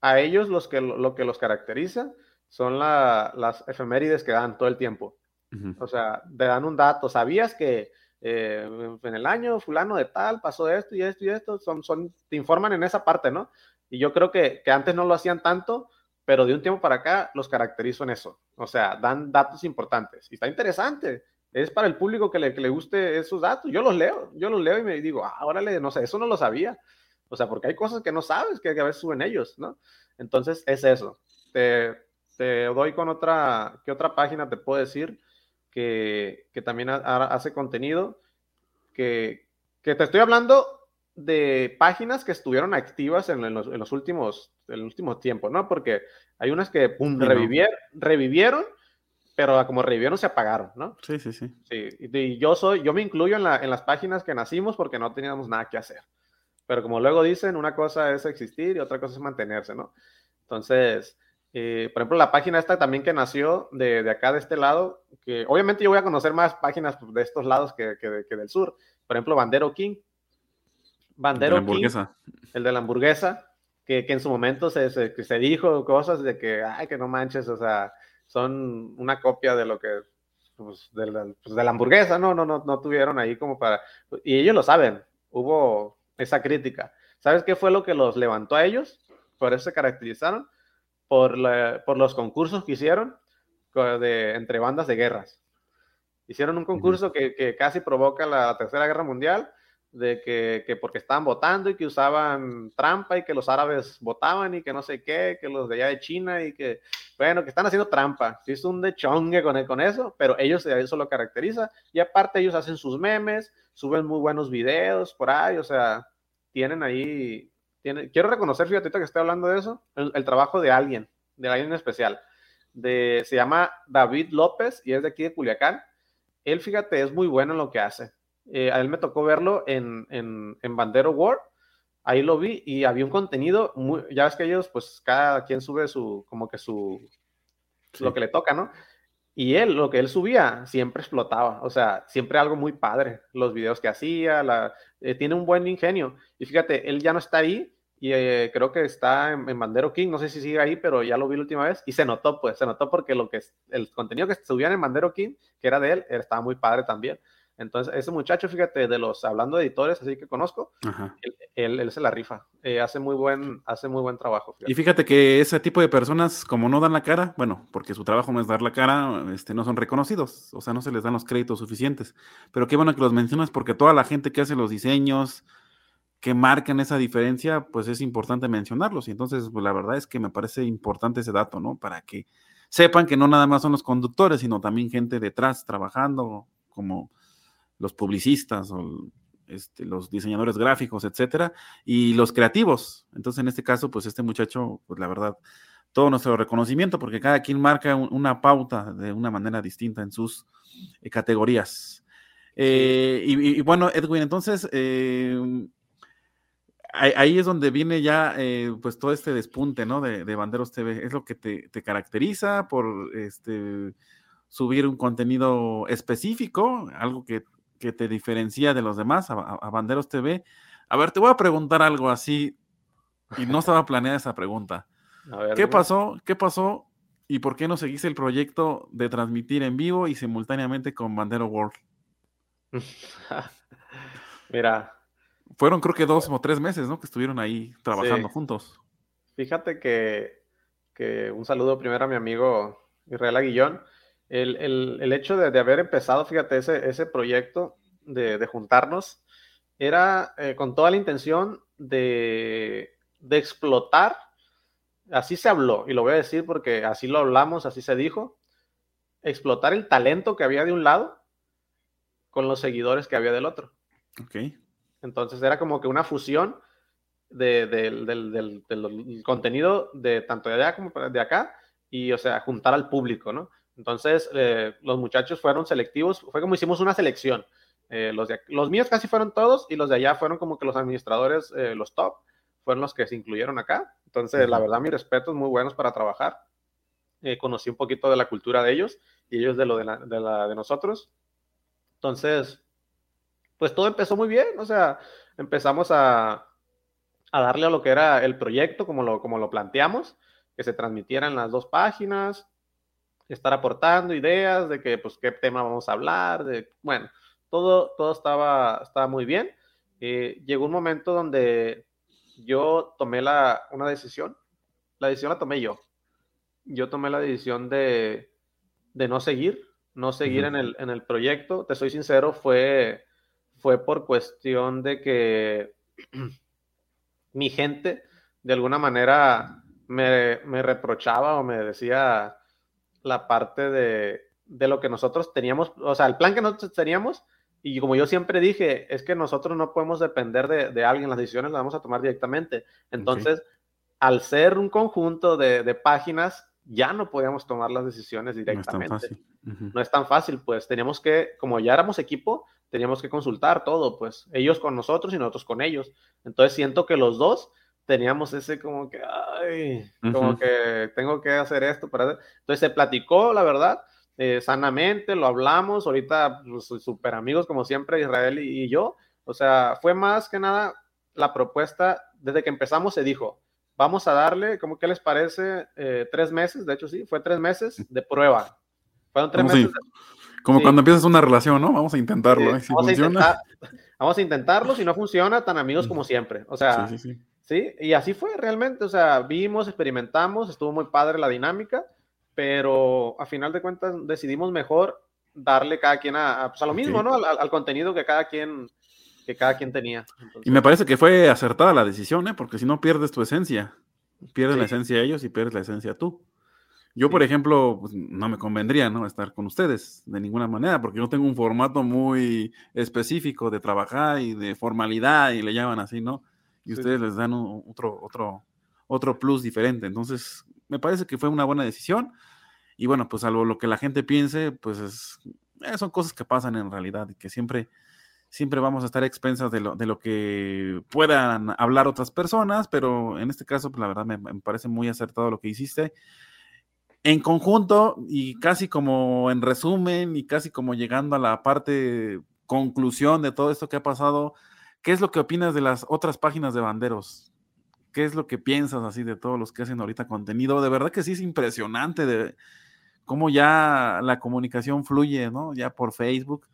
A ellos los que, lo que los caracteriza son las efemérides que dan todo el tiempo. O sea, te dan un dato. ¿Sabías que eh, en el año fulano de tal pasó esto y esto y esto? Son, son, te informan en esa parte, ¿no? Y yo creo que, que antes no lo hacían tanto pero de un tiempo para acá los caracterizo en eso. O sea, dan datos importantes y está interesante. Es para el público que le, que le guste esos datos. Yo los leo, yo los leo y me digo, ah, órale, no sé, eso no lo sabía. O sea, porque hay cosas que no sabes que, a veces suben ellos, ¿no? Entonces, es eso. Te, doy con otra, ¿qué otra página te puedo decir que, que también hace contenido? Que, que te estoy hablando de páginas que estuvieron activas en, los, últimos, en el último tiempo, ¿no? Porque hay unas que revivieron, pero como revivieron se apagaron, ¿no? Sí, sí, sí. Sí, y yo soy, yo me incluyo en, las páginas que nacimos porque no teníamos nada que hacer. Pero como luego dicen, una cosa es existir y otra cosa es mantenerse, ¿no? Entonces, eh, por ejemplo, la página esta también que nació de, acá, de este lado, que obviamente yo voy a conocer más páginas de estos lados que, que del sur. Por ejemplo, Bandero King, Bandero el de la hamburguesa. el de la hamburguesa, que, en su momento se, se, dijo cosas de que, ay, que no manches, o sea, son una copia de lo que, pues, de, la, pues, de la hamburguesa, no, no, no, no tuvieron ahí como para, y ellos lo saben, hubo esa crítica. ¿Sabes qué fue lo que los levantó a ellos? Por eso se caracterizaron, por, por los concursos que hicieron de, entre bandas de guerras. Hicieron un concurso que, que, casi provoca la Tercera Guerra Mundial, de que, que, porque estaban votando y que usaban trampa y que los árabes votaban y que no sé qué, que los de allá de China y que, bueno, que están haciendo trampa. Sí, es un dechongue con, con eso, pero ellos eso lo caracteriza. Y aparte ellos hacen sus memes, suben muy buenos videos por ahí, o sea, tienen ahí, tienen, quiero reconocer, fíjate que estoy hablando de eso, el, el trabajo de alguien, de alguien especial. De, se llama David López y es de aquí de Culiacán. Él, fíjate, es muy bueno en lo que hace eh, a él me tocó verlo en, en, en, Bandero World. Ahí lo vi y había un contenido muy, ya ves que ellos, pues cada quien sube su, como que su, lo que le toca, ¿no? Y él, lo que él subía, siempre explotaba, o sea, siempre algo muy padre, los videos que hacía, la, eh, tiene un buen ingenio. Y fíjate, él ya no está ahí y eh, creo que está en, en, Bandero King, no sé si sigue ahí, pero ya lo vi la última vez y se notó, pues, se notó porque lo que el contenido que subían en Bandero King, que era de él, estaba muy padre también. Entonces, ese muchacho, fíjate, de los, hablando de editores, así que conozco, él, él, se la rifa, eh, hace, muy buen, hace muy buen trabajo. Fíjate. Y fíjate que ese tipo de personas, como no dan la cara, bueno, porque su trabajo no es dar la cara, este, no son reconocidos, o sea, no se les dan los créditos suficientes. Pero qué bueno que los mencionas, porque toda la gente que hace los diseños, que marcan esa diferencia, pues es importante mencionarlos. Y entonces, pues la verdad es que me parece importante ese dato, ¿no? Para que sepan que no nada más son los conductores, sino también gente detrás trabajando como los publicistas o este, los diseñadores gráficos, etcétera, y los creativos. Entonces, en este caso, pues este muchacho, pues la verdad, todo nuestro reconocimiento, porque cada quien marca una pauta de una manera distinta en sus eh, categorías. Eh, y, y, bueno, Edwin, entonces, eh, ahí es donde viene ya, pues todo este despunte, ¿no? De, de, Banderos TV. ¿Es lo que te, te caracteriza por este subir un contenido específico, algo que que te diferencia de los demás, a, a, Banderos TV. A ver, te voy a preguntar algo así, y no estaba planeada esa pregunta. Ver, ¿Qué pasó? ¿Qué pasó? ¿Y por qué no seguiste el proyecto de transmitir en vivo y simultáneamente con Bandero World? Mira. Fueron creo que dos o tres meses, ¿no? Que estuvieron ahí trabajando sí. juntos. Fíjate que, que, un saludo primero a mi amigo Israel Aguillón el, el, el hecho de, de, haber empezado, fíjate, ese, ese proyecto de, de juntarnos, era eh, con toda la intención de, de explotar, así se habló, y lo voy a decir porque así lo hablamos, así se dijo, explotar el talento que había de un lado con los seguidores que había del otro. Ok. Entonces era como que una fusión de, de, del, del, del, contenido de tanto de allá como de acá y, o sea, juntar al público, ¿no? Entonces, eh, los muchachos fueron selectivos, fue como hicimos una selección. Eh, los, de, los, míos casi fueron todos y los de allá fueron como que los administradores, eh, los top, fueron los que se incluyeron acá. Entonces, la verdad, mis respetos, muy buenos para trabajar. Conocí un poquito de la cultura de ellos y ellos de lo de, la, de, la, de nosotros. Entonces, pues todo empezó muy bien, o sea, empezamos a, a darle a lo que era el proyecto, como lo, como lo planteamos, que se transmitieran las dos páginas, estar aportando ideas de que, pues, qué tema vamos a hablar, de, bueno, todo, todo estaba, estaba muy bien. Eh, llegó un momento donde yo tomé la, una decisión, la decisión la tomé yo. Yo tomé la decisión de, de no seguir, no seguir uh -huh. en, el, en el proyecto. Te soy sincero, fue, fue por cuestión de que mi gente, de alguna manera, me, me reprochaba o me decía, la parte de, de, lo que nosotros teníamos, o sea, el plan que nosotros teníamos, y como yo siempre dije, es que nosotros no podemos depender de, de alguien, las decisiones las vamos a tomar directamente. Entonces, okay. al ser un conjunto de, de, páginas, ya no podíamos tomar las decisiones directamente. No es, tan fácil. Uh -huh. no es tan fácil, pues teníamos que, como ya éramos equipo, teníamos que consultar todo, pues ellos con nosotros y nosotros con ellos. Entonces siento que los dos teníamos ese como que, ay, uh -huh. como que tengo que hacer esto para... Entonces se platicó, la verdad, eh, sanamente, lo hablamos, ahorita pues, súper amigos como siempre, Israel y, y, yo, o sea, fue más que nada la propuesta, desde que empezamos se dijo, vamos a darle, ¿cómo que les parece? Eh, tres meses, de hecho sí, fue tres meses de prueba. Fueron tres meses. Sí. De... Como sí. cuando empiezas una relación, ¿no? Vamos a intentarlo. ¿eh? Si vamos, a intentar, vamos, a intentarlo, si no funciona, tan amigos como siempre. O sea, sí, sí, Sí, y así fue realmente, o sea, vimos, experimentamos, estuvo muy padre la dinámica, pero a final de cuentas decidimos mejor darle cada quien a, pues a lo mismo, ¿no? Al, contenido que cada quien que cada quien tenía. y me parece que fue acertada la decisión, ¿eh? Porque si no pierdes tu esencia, pierdes la esencia de ellos y pierdes la esencia tú. Yo, por ejemplo, pues, no me convendría ¿no? estar con ustedes de ninguna manera, porque yo tengo un formato muy específico de trabajar y de formalidad, y le llaman así, ¿no? Y ustedes les dan otro, otro, otro plus diferente. Entonces, me parece que fue una buena decisión. Y bueno, pues algo lo que la gente piense, pues es, eh, son cosas que pasan en realidad y que siempre, siempre vamos a estar expensas de lo, de lo que puedan hablar otras personas, pero en este caso, pues la verdad me, me parece muy acertado lo que hiciste en conjunto y casi como en resumen y casi como llegando a la parte conclusión de todo esto que ha pasado, ¿qué es lo que opinas de las otras páginas de banderos? ¿Qué es lo que piensas así de todos los que hacen ahorita contenido? De verdad que sí es impresionante de cómo ya la comunicación fluye, ¿no? Ya por Facebook.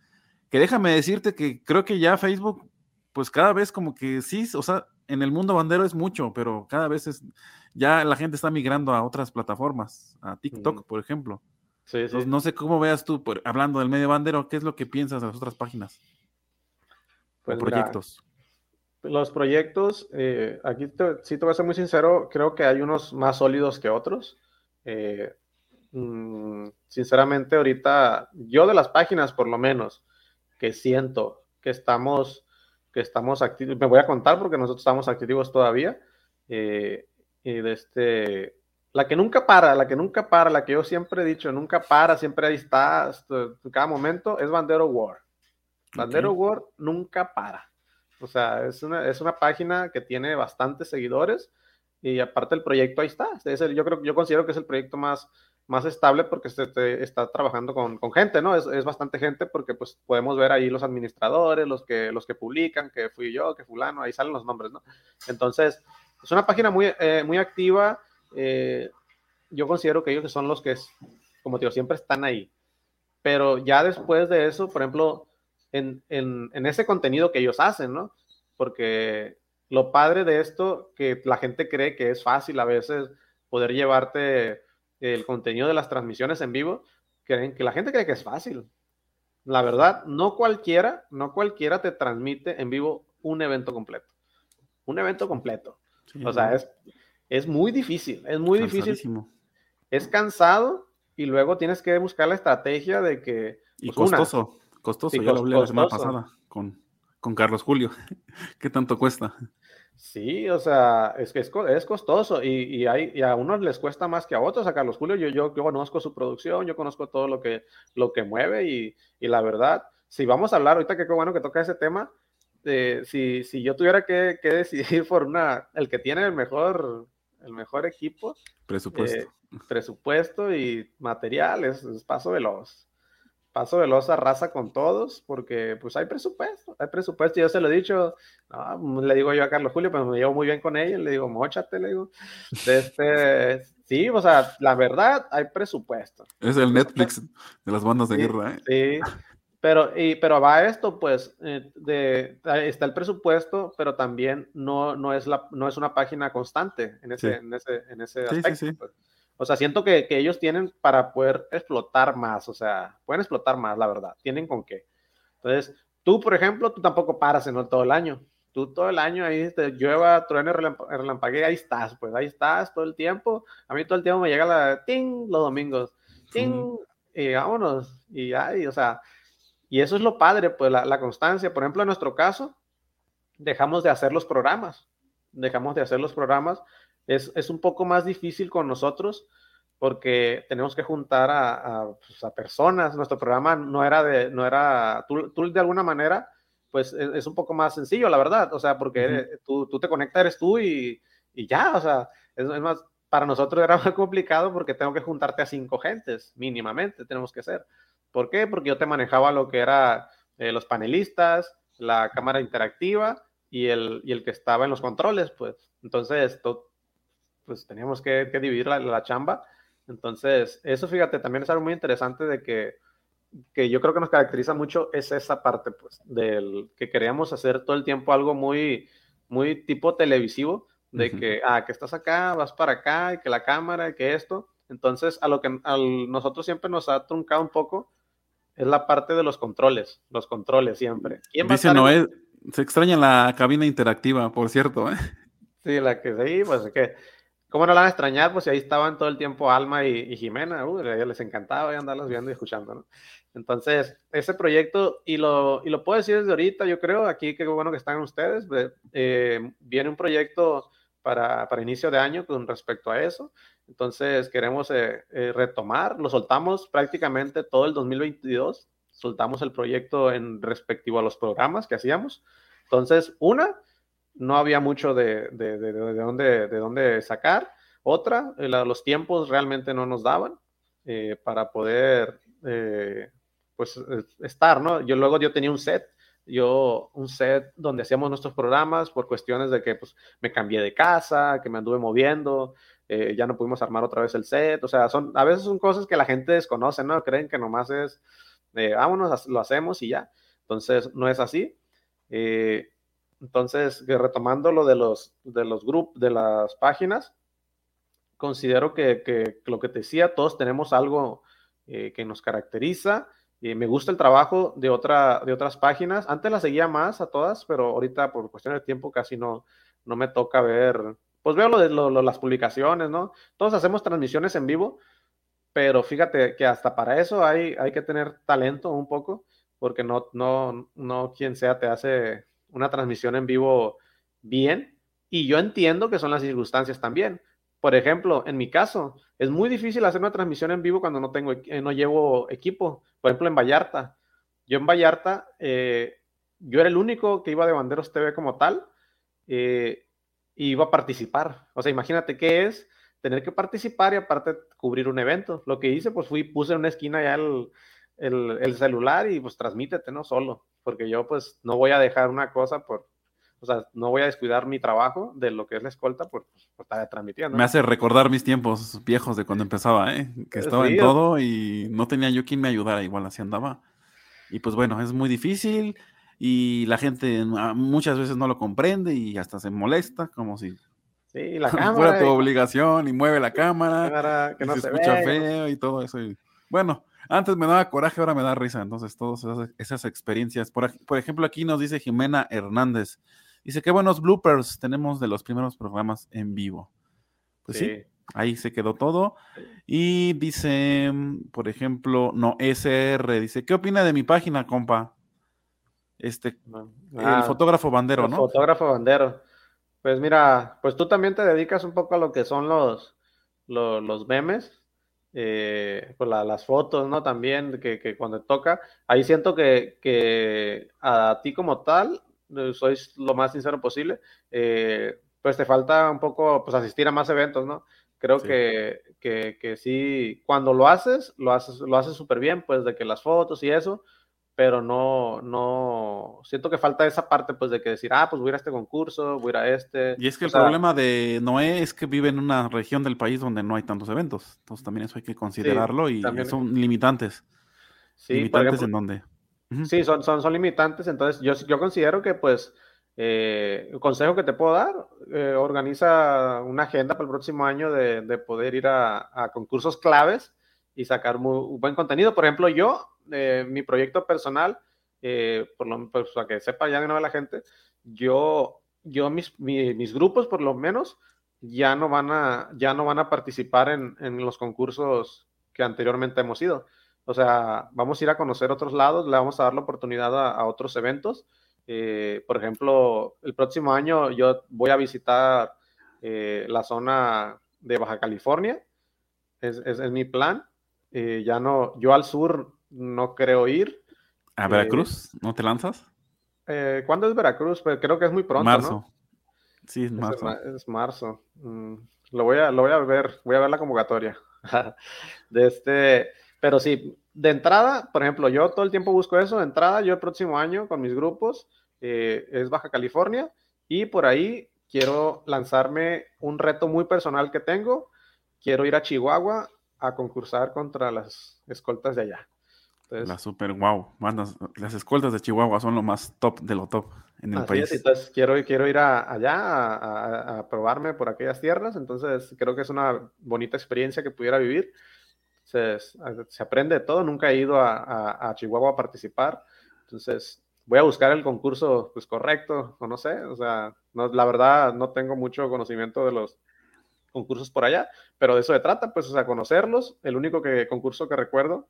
Que déjame decirte que creo que ya Facebook, pues cada vez como que sí, o sea, en el mundo bandero es mucho, pero cada vez es, ya la gente está migrando a otras plataformas, a TikTok, por ejemplo. Sí, no sé cómo veas tú, hablando del medio bandero, ¿qué es lo que piensas de las otras páginas? Pues proyectos. los proyectos, eh, aquí sí te voy a ser muy sincero, creo que hay unos más sólidos que otros. Eh, mm, sinceramente, ahorita, yo de las páginas, por lo menos, que siento que estamos que estamos activos, me voy a contar porque nosotros estamos activos todavía, eh, y de este, la que nunca para, la que nunca para, la que yo siempre he dicho, nunca para, siempre ahí está, en cada momento, es Bandero War. Bandero War nunca para. O sea, es una, es una página que tiene bastantes seguidores y aparte el proyecto ahí está. Es el, yo creo, yo considero que es el proyecto más, más estable porque se, está trabajando con, con gente, ¿no? Es, es, bastante gente porque pues podemos ver ahí los administradores, los que, los que publican, que fui yo, que fulano, ahí salen los nombres, ¿no? Entonces, es una página muy, eh, muy activa. Eh, yo considero que ellos son los que, como te digo, siempre están ahí. Pero ya después de eso, por ejemplo, en, en, en ese contenido que ellos hacen, ¿no? Porque lo padre de esto, que la gente cree que es fácil a veces poder llevarte el contenido de las transmisiones en vivo, creen que la gente cree que es fácil. La verdad, no cualquiera, no cualquiera te transmite en vivo un evento completo. Un evento completo. o sea, es, es muy difícil, es muy difícil. Es cansado y luego tienes que buscar la estrategia de que... y pues, costoso, costoso, ya lo hablé la semana pasada con, con Carlos Julio. ¿Qué tanto cuesta? Sí, o sea, es que es, es, costoso y, y, hay, y a unos les cuesta más que a otros. A Carlos Julio, yo, yo, yo conozco su producción, yo conozco todo lo que, lo que mueve y, y la verdad, si vamos a hablar, ahorita que qué bueno que toca ese tema, eh, si, si, yo tuviera que, que, decidir por una, el que tiene el mejor, el mejor equipo, presupuesto, eh, presupuesto y materiales, es Paso Veloz paso veloz raza con todos, porque pues hay presupuesto, hay presupuesto, yo se lo he dicho, le digo yo a Carlos Julio, pero me llevo muy bien con ella, le digo, mochate, le digo, este, sí, o sea, la verdad, hay presupuesto. Es el Netflix de las bandas de guerra, ¿eh? Sí, pero, y, pero va esto, pues, eh, de, está el presupuesto, pero también no, no, es, la, no es una página constante en ese, en ese, en ese aspecto. Sí, sí, pues. O sea, siento que, que, ellos tienen para poder explotar más, o sea, pueden explotar más, la verdad, tienen con qué. Entonces, tú, por ejemplo, tú tampoco paras en todo el año. Tú todo el año ahí te llueva, truene, relampague, ahí estás, pues ahí estás todo el tiempo. A mí todo el tiempo me llega la ting los domingos, ting, y vámonos, y ahí, o sea, y eso es lo padre, pues la, la constancia. Por ejemplo, en nuestro caso, dejamos de hacer los programas, dejamos de hacer los programas es, es, un poco más difícil con nosotros porque tenemos que juntar a, a, pues, a, personas. Nuestro programa no era de, no era, tú, tú de alguna manera, pues es, es, un poco más sencillo, la verdad, o sea, porque uh -huh. tú, tú, te conectas, eres tú y, y ya, o sea, es, es, más, para nosotros era más complicado porque tengo que juntarte a cinco gentes, mínimamente, tenemos que ser. ¿Por qué? Porque yo te manejaba lo que era eh, los panelistas, la cámara interactiva y el, y el que estaba en los controles, pues. Entonces, pues teníamos que, que dividir la, la, chamba. Entonces, eso fíjate, también es algo muy interesante de que, que yo creo que nos caracteriza mucho es esa parte, pues, del que queríamos hacer todo el tiempo algo muy, muy tipo televisivo, de uh -huh. que, ah, que estás acá, vas para acá, y que la cámara, y que esto. Entonces, a lo que a nosotros siempre nos ha truncado un poco es la parte de los controles, los controles siempre. Dice Noé, se extraña la cabina interactiva, por cierto. ¿eh? Sí, la que sí, pues es que, ¿cómo no la van a extrañar? Pues ahí estaban todo el tiempo Alma y, Jimena, uh, les encantaba andarlas viendo y escuchando, ¿no? Entonces, ese proyecto, y lo, y lo puedo decir desde ahorita, yo creo, aquí qué bueno que están ustedes, eh, viene un proyecto para, para, inicio de año con respecto a eso. Entonces, queremos eh, eh, retomar, lo soltamos prácticamente todo el 2022, soltamos el proyecto en respectivo a los programas que hacíamos. Entonces, una, no había mucho de, de, de, de dónde, de dónde sacar. Otra, los tiempos realmente no nos daban para poder pues estar, ¿no? Yo luego yo tenía un set, yo un set donde hacíamos nuestros programas por cuestiones de que pues me cambié de casa, que me anduve moviendo, eh, ya no pudimos armar otra vez el set, o sea, son, a veces son cosas que la gente desconoce, ¿no? Creen que nomás es, eh, vámonos, lo hacemos y ya. Entonces, no es así. Eh, entonces, retomando lo de los, de los grupos, de las páginas, considero que, que, lo que te decía, todos tenemos algo que nos caracteriza me gusta el trabajo de, otra, de otras páginas. Antes las seguía más a todas, pero ahorita por cuestión de tiempo casi no, no me toca ver. Pues veo lo de las publicaciones, ¿no? Todos hacemos transmisiones en vivo, pero fíjate que hasta para eso hay, hay que tener talento un poco, porque no, no, no quien sea te hace una transmisión en vivo bien. Y yo entiendo que son las circunstancias también. Por ejemplo, en mi caso, es muy difícil hacer una transmisión en vivo cuando no tengo, eh, no llevo equipo. Por ejemplo, en Vallarta. Yo en Vallarta, eh, yo era el único que iba de Banderos TV como tal eh, y iba a participar. O sea, imagínate qué es tener que participar y aparte cubrir un evento. Lo que hice, pues fui, puse en una esquina ya el, el celular y pues transmítete, ¿no? Solo, porque yo pues no voy a dejar una cosa por, o sea, no voy a descuidar mi trabajo de lo que es la escolta por, estar transmitiendo. Me hace recordar mis tiempos viejos de cuando empezaba, ¿eh? que estaba en todo y no tenía yo quien me ayudara, igual así andaba. Y pues bueno, es muy difícil y la gente muchas veces no lo comprende y hasta se molesta, como si sí, la cámara, fuera tu obligación y mueve la cámara, que no se, escucha feo y todo eso. Y, bueno, antes me daba coraje, ahora me da risa. Entonces, todas esas, esas experiencias. Por, por, ejemplo, aquí nos dice Jimena Hernández. Dice, qué buenos bloopers tenemos de los primeros programas en vivo. Pues sí, ahí se quedó todo. Y dice, por ejemplo, no, SR, dice, ¿qué opina de mi página, compa? Este, el ah, fotógrafo bandero, ¿no? Fotógrafo bandero. Pues mira, pues tú también te dedicas un poco a lo que son los, los, memes, eh, pues las fotos, ¿no? También, que, que, cuando toca, ahí siento que, que a ti como tal sois lo más sincero posible, eh, pues te falta un poco pues asistir a más eventos, ¿no? Creo Que, que, que, sí, cuando lo haces, lo haces lo haces súper bien, pues de que las fotos y eso, pero no, no, siento que falta esa parte, pues de que decir, ah, pues voy a ir a este concurso, voy a ir a este. Y es que el problema de Noé es que vive en una región del país donde no hay tantos eventos, entonces también eso hay que considerarlo y son limitantes. Sí, limitantes en donde Sí, son, son, son limitantes, entonces yo, yo considero que pues eh, el consejo que te puedo dar, eh, organiza una agenda para el próximo año de, de poder ir a, a, concursos claves y sacar muy, buen contenido. Por ejemplo, yo, eh, mi proyecto personal, por lo pues, para que sepa ya de nuevo la gente, yo, yo mis, mis, grupos por lo menos ya no van a, ya no van a participar en, en los concursos que anteriormente hemos ido o sea, vamos a ir a conocer otros lados, le vamos a dar la oportunidad a, otros eventos. Eh, por ejemplo, el próximo año yo voy a visitar eh, la zona de Baja California. Es, es, mi plan. Eh, ya no, yo al sur no creo ir. ¿A Veracruz? ¿No te lanzas? ¿Cuándo es Veracruz? Pues creo que es muy pronto. Marzo. Sí, es marzo. Es, marzo. Mm, lo, voy a, lo voy a ver, voy a ver la convocatoria. de este, pero sí, de entrada, por ejemplo, yo todo el tiempo busco eso. De entrada, yo el próximo año con mis grupos eh, es Baja California y por ahí quiero lanzarme un reto muy personal que tengo. Quiero ir a Chihuahua a concursar contra las escoltas de allá. La super wow. las escoltas de Chihuahua son lo más top de lo top en el país. entonces quiero, quiero ir allá a, a, probarme por aquellas tierras. Entonces creo que es una bonita experiencia que pudiera vivir. se, se aprende todo, nunca he ido a, a, Chihuahua a participar, entonces voy a buscar el concurso pues correcto, o no sé, o sea, no, la verdad no tengo mucho conocimiento de los concursos por allá, pero de eso se trata, pues, o sea, conocerlos. El único que, concurso que recuerdo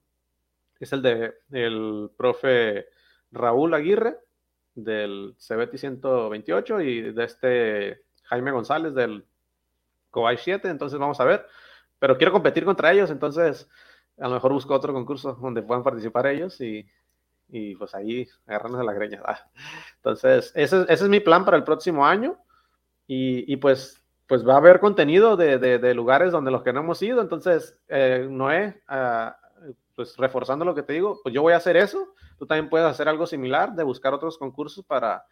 es el de el profe Raúl Aguirre del CBT 128 y de este Jaime González del Cobay 7, entonces vamos a ver, pero quiero competir contra ellos, entonces a lo mejor busco otro concurso donde puedan participar ellos y, y pues ahí agarrarnos de la greña. Ah. Entonces, ese, ese, es mi plan para el próximo año y, y pues pues va a haber contenido de, de, lugares donde los que no hemos ido. Entonces, eh, Noé, ah, pues reforzando lo que te digo, pues yo voy a hacer eso. Tú también puedes hacer algo similar, de buscar otros concursos para,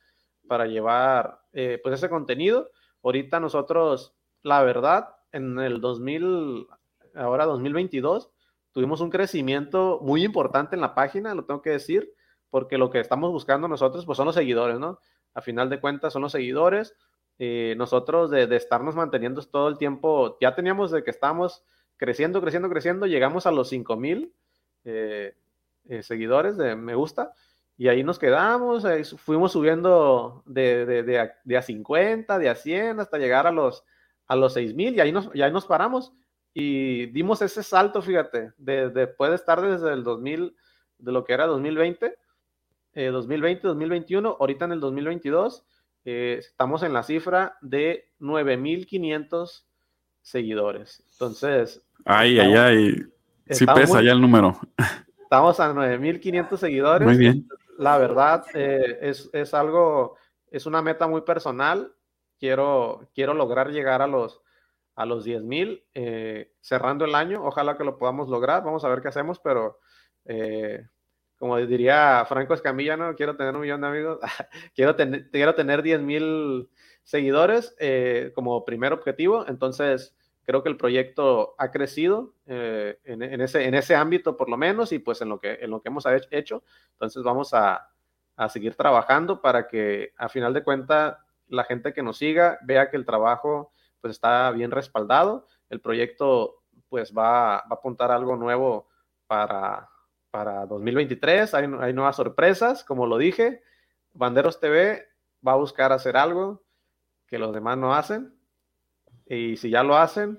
para llevar eh, pues ese contenido. Ahorita nosotros, la verdad, en el 2000, ahora 2022, tuvimos un crecimiento muy importante en la página, lo tengo que decir, porque lo que estamos buscando nosotros, pues son los seguidores, ¿no? A final de cuentas son los seguidores eh, nosotros de, estarnos manteniendo todo el tiempo, ya teníamos de que estábamos creciendo, creciendo, creciendo, llegamos a los 5000 mil eh, eh, seguidores de me gusta y ahí nos quedamos, fuimos subiendo de, de, a, 50, de a 100 hasta llegar a los, a los 6000 y ahí nos, y ahí nos paramos y dimos ese salto, fíjate, de, después de estar desde el 2000, de lo que era 2020, 2020, 2021, ahorita en el 2022 eh, estamos en la cifra de 9.500 seguidores. Entonces... Ay, ay, ay. Sí pesa ya el número. Estamos a 9.500 seguidores. Muy bien. La verdad, eh, es, es, algo, es una meta muy personal. Quiero, quiero lograr llegar a los, a los 10.000 eh, cerrando el año. Ojalá que lo podamos lograr. Vamos a ver qué hacemos, pero como diría Franco Escamilla, no quiero tener un millón de amigos, quiero, tener, quiero tener 10 mil seguidores eh, como primer objetivo. Entonces, creo que el proyecto ha crecido eh, en, ese, en ese ámbito por lo menos y pues en lo que, en lo que hemos hecho. Entonces, vamos a, a seguir trabajando para que a final de cuentas la gente que nos siga vea que el trabajo pues está bien respaldado. El proyecto pues va, va a apuntar algo nuevo para, para 2023. Hay, hay, nuevas sorpresas, como lo dije. Banderos TV va a buscar hacer algo que los demás no hacen. Y si ya lo hacen,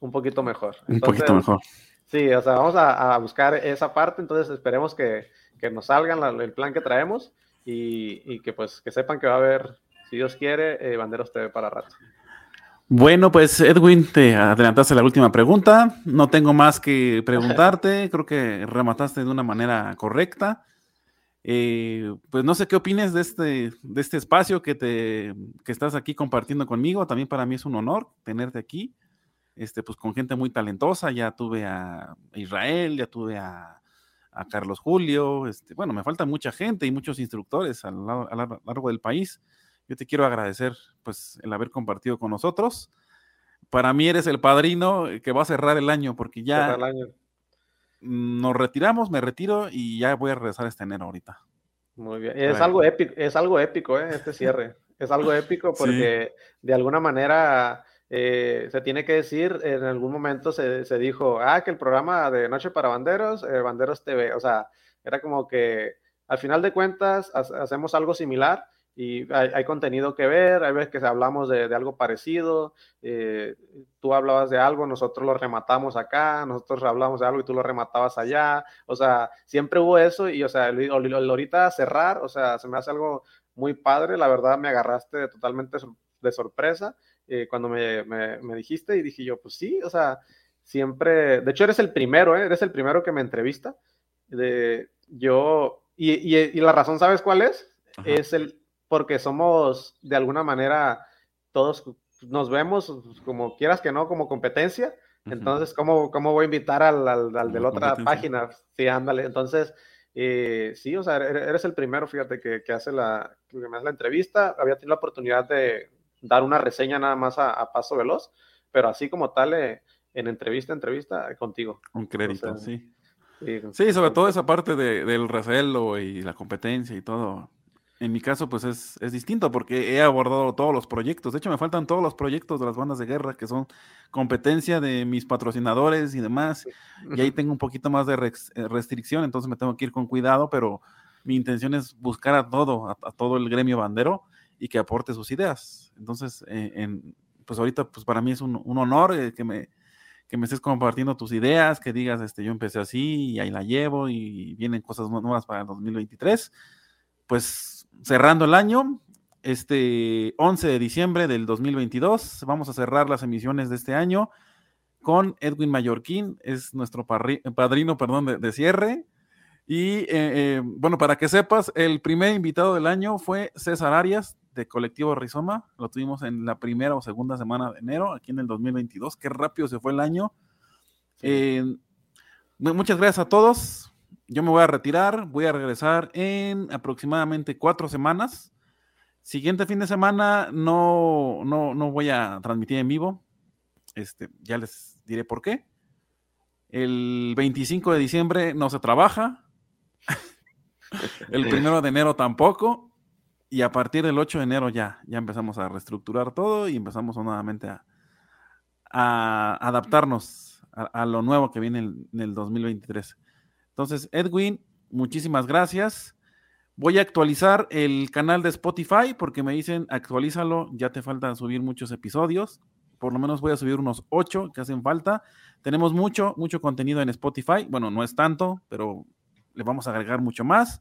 un poquito mejor. un poquito mejor. Sí, o sea, vamos a, buscar esa parte. Entonces esperemos que, que nos salgan el plan que traemos y, y, que pues que sepan que va a haber, si Dios quiere, eh, Banderos TV para rato. Bueno, pues Edwin, te adelantaste la última pregunta. No tengo más que preguntarte. Creo que remataste de una manera correcta. Eh, pues no sé qué opines de este, de este espacio que, te, que estás aquí compartiendo conmigo. También para mí es un honor tenerte aquí. Este, pues con gente muy talentosa. Ya tuve a Israel, ya tuve a, Carlos Julio. Este, bueno, me falta mucha gente y muchos instructores a lo largo del país. Yo te quiero agradecer pues el haber compartido con nosotros. Para mí eres el padrino que va a cerrar el año porque ya nos retiramos, me retiro y ya voy a regresar este enero ahorita. Muy bien. Es algo épico, es algo épico, ¿eh? este cierre. es algo épico porque de alguna manera eh, se tiene que decir, en algún momento se, se, dijo, ah, que el programa de Noche para Banderos, eh, Banderos TV, o sea, era como que al final de cuentas hacemos algo similar y hay, contenido que ver, hay veces que hablamos de, algo parecido, eh, tú hablabas de algo, nosotros lo rematamos acá, nosotros hablamos de algo y tú lo rematabas allá, o sea, siempre hubo eso y, o sea, el, ahorita cerrar, o sea, se me hace algo muy padre, la verdad me agarraste totalmente de sorpresa eh, cuando me, me, dijiste y dije yo, pues sí, o sea, siempre, de hecho eres el primero, ¿eh? eres el primero que me entrevista, de, yo, y, y, la razón, ¿sabes cuál es? Es el, porque somos de alguna manera, todos nos vemos como quieras que no, como competencia. Entonces, ¿cómo, ¿cómo, voy a invitar al, al, de la otra página? Sí, ándale. Entonces, eh, sí, o sea, eres el primero, fíjate, que, que, hace la, que me hace la entrevista. Había tenido la oportunidad de dar una reseña nada más a, paso veloz, pero así como tal, eh, en entrevista, entrevista, contigo. Un crédito, sí. sí. sobre todo esa parte de, del recelo y la competencia y todo En mi caso, pues es, es, distinto porque he abordado todos los proyectos. De hecho, me faltan todos los proyectos de las bandas de guerra que son competencia de mis patrocinadores y demás. Y ahí tengo un poquito más de eh, restricción, entonces me tengo que ir con cuidado, pero mi intención es buscar a todo, a, todo el gremio bandero y que aporte sus ideas. Entonces, eh, en, pues ahorita, pues para mí es un, un honor eh, que me que me estés compartiendo tus ideas, que digas, este, yo empecé así y ahí la llevo y vienen cosas nuevas para el 2023. Pues cerrando el año, este 11 de diciembre del 2022, vamos a cerrar las emisiones de este año con Edwin Mallorquín, es nuestro padrino, perdón, de, cierre. Y eh, eh, bueno, para que sepas, el primer invitado del año fue César Arias, de Colectivo Rizoma. Lo tuvimos en la primera o segunda semana de enero, aquí en el 2022. Qué rápido se fue el año. Eh, muchas gracias a todos. Yo me voy a retirar. Voy a regresar en aproximadamente cuatro semanas. Siguiente fin de semana no, no, no voy a transmitir en vivo. Este, ya les diré por qué. El 25 de diciembre no se trabaja. el primero de enero tampoco y a partir del 8 de enero ya, ya empezamos a reestructurar todo y empezamos nuevamente a, adaptarnos a, lo nuevo que viene en, el 2023. Entonces, Edwin, muchísimas gracias. Voy a actualizar el canal de Spotify porque me dicen actualízalo, ya te falta subir muchos episodios. Por lo menos voy a subir unos 8 que hacen falta. Tenemos mucho, mucho contenido en Spotify. Bueno, no es tanto, pero le vamos a agregar mucho más.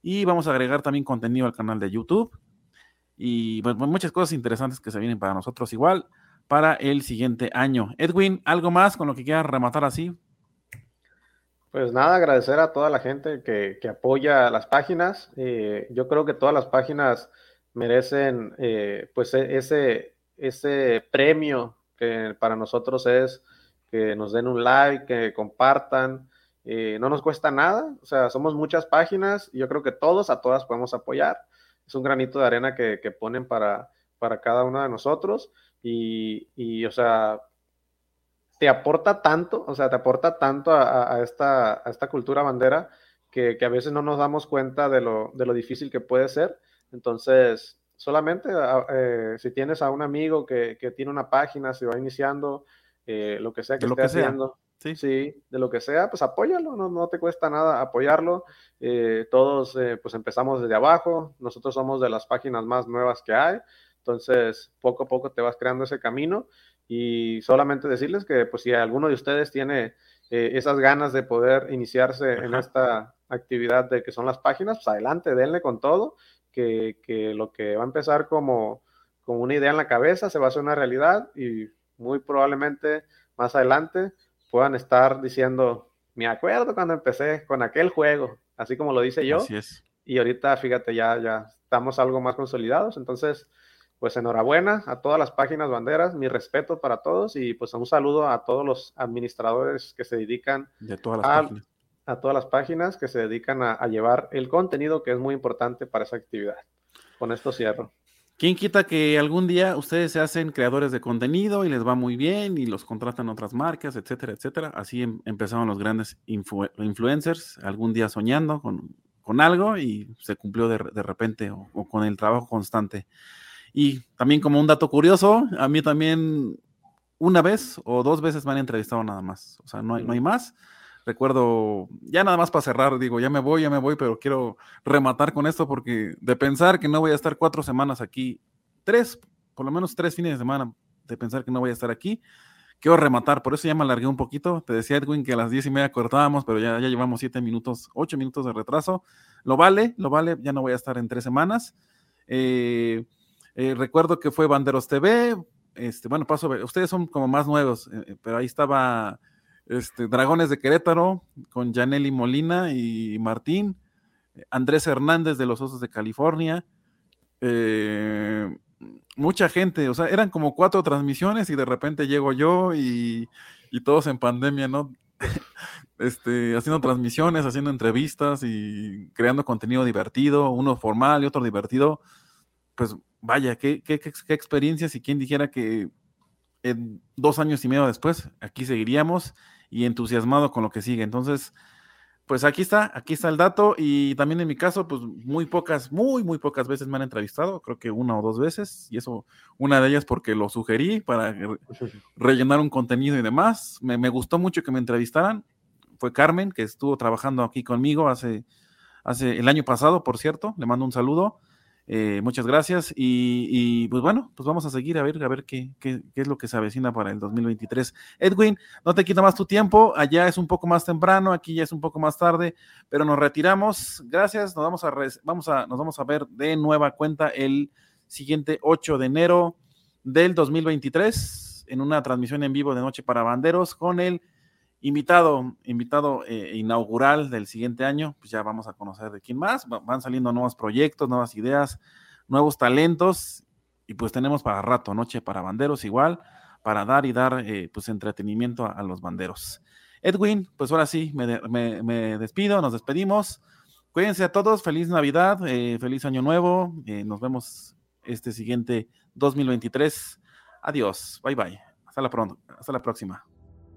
Y vamos a agregar también contenido al canal de YouTube. Y pues, muchas cosas interesantes que se vienen para nosotros igual para el siguiente año. Edwin, ¿algo más con lo que quieras rematar así? Pues nada, agradecer a toda la gente que, apoya las páginas. Eh, yo creo que todas las páginas merecen eh, pues e, ese, ese premio que para nosotros es que nos den un like, que compartan, eh, no nos cuesta nada, o sea, somos muchas páginas y yo creo que todos, a todas podemos apoyar. Es un granito de arena que, ponen para, para cada uno de nosotros y, o sea, te aporta tanto, o sea, te aporta tanto a, esta, esta, cultura bandera que, a veces no nos damos cuenta de lo, difícil que puede ser. Entonces, solamente eh, si tienes a un amigo que, tiene una página, se va iniciando, eh, lo que sea que esté haciendo. Sí. sí, de lo que sea, pues apóyalo, no, no te cuesta nada apoyarlo. Eh, todos pues empezamos desde abajo, nosotros somos de las páginas más nuevas que hay, entonces poco a poco te vas creando ese camino y solamente decirles que pues si alguno de ustedes tiene eh, esas ganas de poder iniciarse en esta actividad de que son las páginas, pues adelante, denle con todo, que, que lo que va a empezar como, como una idea en la cabeza se va a hacer una realidad y muy probablemente más adelante puedan estar diciendo, me acuerdo cuando empecé con aquel juego, así como lo dice yo. Así es. Y ahorita, fíjate, ya, ya estamos algo más consolidados. Entonces, pues enhorabuena a todas las páginas banderas, mi respeto para todos y pues un saludo a todos los administradores que se dedican de todas las a, páginas. a todas las páginas que se dedican a llevar el contenido que es muy importante para esa actividad. Con esto cierro. ¿Quién quita que algún día ustedes se hacen creadores de contenido y les va muy bien y los contratan otras marcas, etcétera, etcétera? Así em, empezaron los grandes influencers, algún día soñando con, algo y se cumplió de, repente o, con el trabajo constante. Y también como un dato curioso, a mí también una vez o dos veces me han entrevistado nada más, o sea, no hay, no hay más recuerdo, ya nada más para cerrar, digo, ya me voy, ya me voy, pero quiero rematar con esto porque de pensar que no voy a estar cuatro semanas aquí, tres, por lo menos tres fines de semana, de pensar que no voy a estar aquí, quiero rematar, por eso ya me alargué un poquito. Te decía Edwin que a las diez y media cortábamos, pero ya, ya llevamos siete minutos, ocho minutos de retraso. Lo vale, lo vale, ya no voy a estar en tres semanas. Eh, eh, recuerdo que fue Banderos TV, este, bueno, paso, ustedes son como más nuevos, eh, pero ahí estaba este, Dragones de Querétaro, con Janelli Molina y Martín, Andrés Hernández de los Osos de California, eh, mucha gente, o sea, eran como cuatro transmisiones y de repente llego yo y, todos en pandemia, ¿no? este, haciendo transmisiones, haciendo entrevistas y creando contenido divertido, uno formal y otro divertido. Pues vaya, qué, qué, qué experiencias y quién dijera que en dos años y medio después aquí seguiríamos y entusiasmado con lo que sigue. Entonces, pues aquí está, aquí está el dato y también en mi caso, pues muy pocas, muy, muy pocas veces me han entrevistado, creo que una o dos veces, y eso, una de ellas porque lo sugerí para rellenar un contenido y demás. Me, me gustó mucho que me entrevistaran, fue Carmen, que estuvo trabajando aquí conmigo hace, hace el año pasado, por cierto, le mando un saludo. Eh, muchas gracias y, pues bueno, pues vamos a seguir a ver, a ver qué, qué, es lo que se avecina para el 2023. Edwin, no te quita más tu tiempo, allá es un poco más temprano, aquí ya es un poco más tarde, pero nos retiramos. Gracias, nos vamos a, vamos a, nos vamos a ver de nueva cuenta el siguiente 8 de enero del 2023 en una transmisión en vivo de Noche para Banderos con el invitado, invitado eh, inaugural del siguiente año, pues ya vamos a conocer de quién más, van saliendo nuevos proyectos, nuevas ideas, nuevos talentos, y pues tenemos para rato, noche para banderos igual, para dar y dar eh, pues entretenimiento a, los banderos. Edwin, pues ahora sí, me, despido, nos despedimos. Cuídense a todos, feliz Navidad, eh, feliz Año Nuevo, nos vemos este siguiente 2023. Adiós, bye bye, hasta la, pronto, hasta la próxima.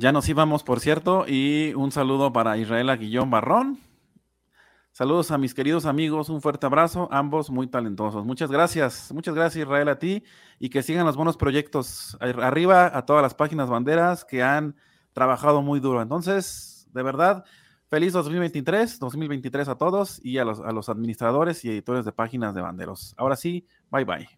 Ya nos íbamos, por cierto, y un saludo para Israel Aguillón Barrón. Saludos a mis queridos amigos, un fuerte abrazo, ambos muy talentosos. Muchas gracias, muchas gracias Israel a ti y que sigan los buenos proyectos. Arriba a todas las páginas banderas que han trabajado muy duro. Entonces, de verdad, feliz 2023, 2023 a todos y a los, a los administradores y editores de páginas de banderos. Ahora sí, bye bye.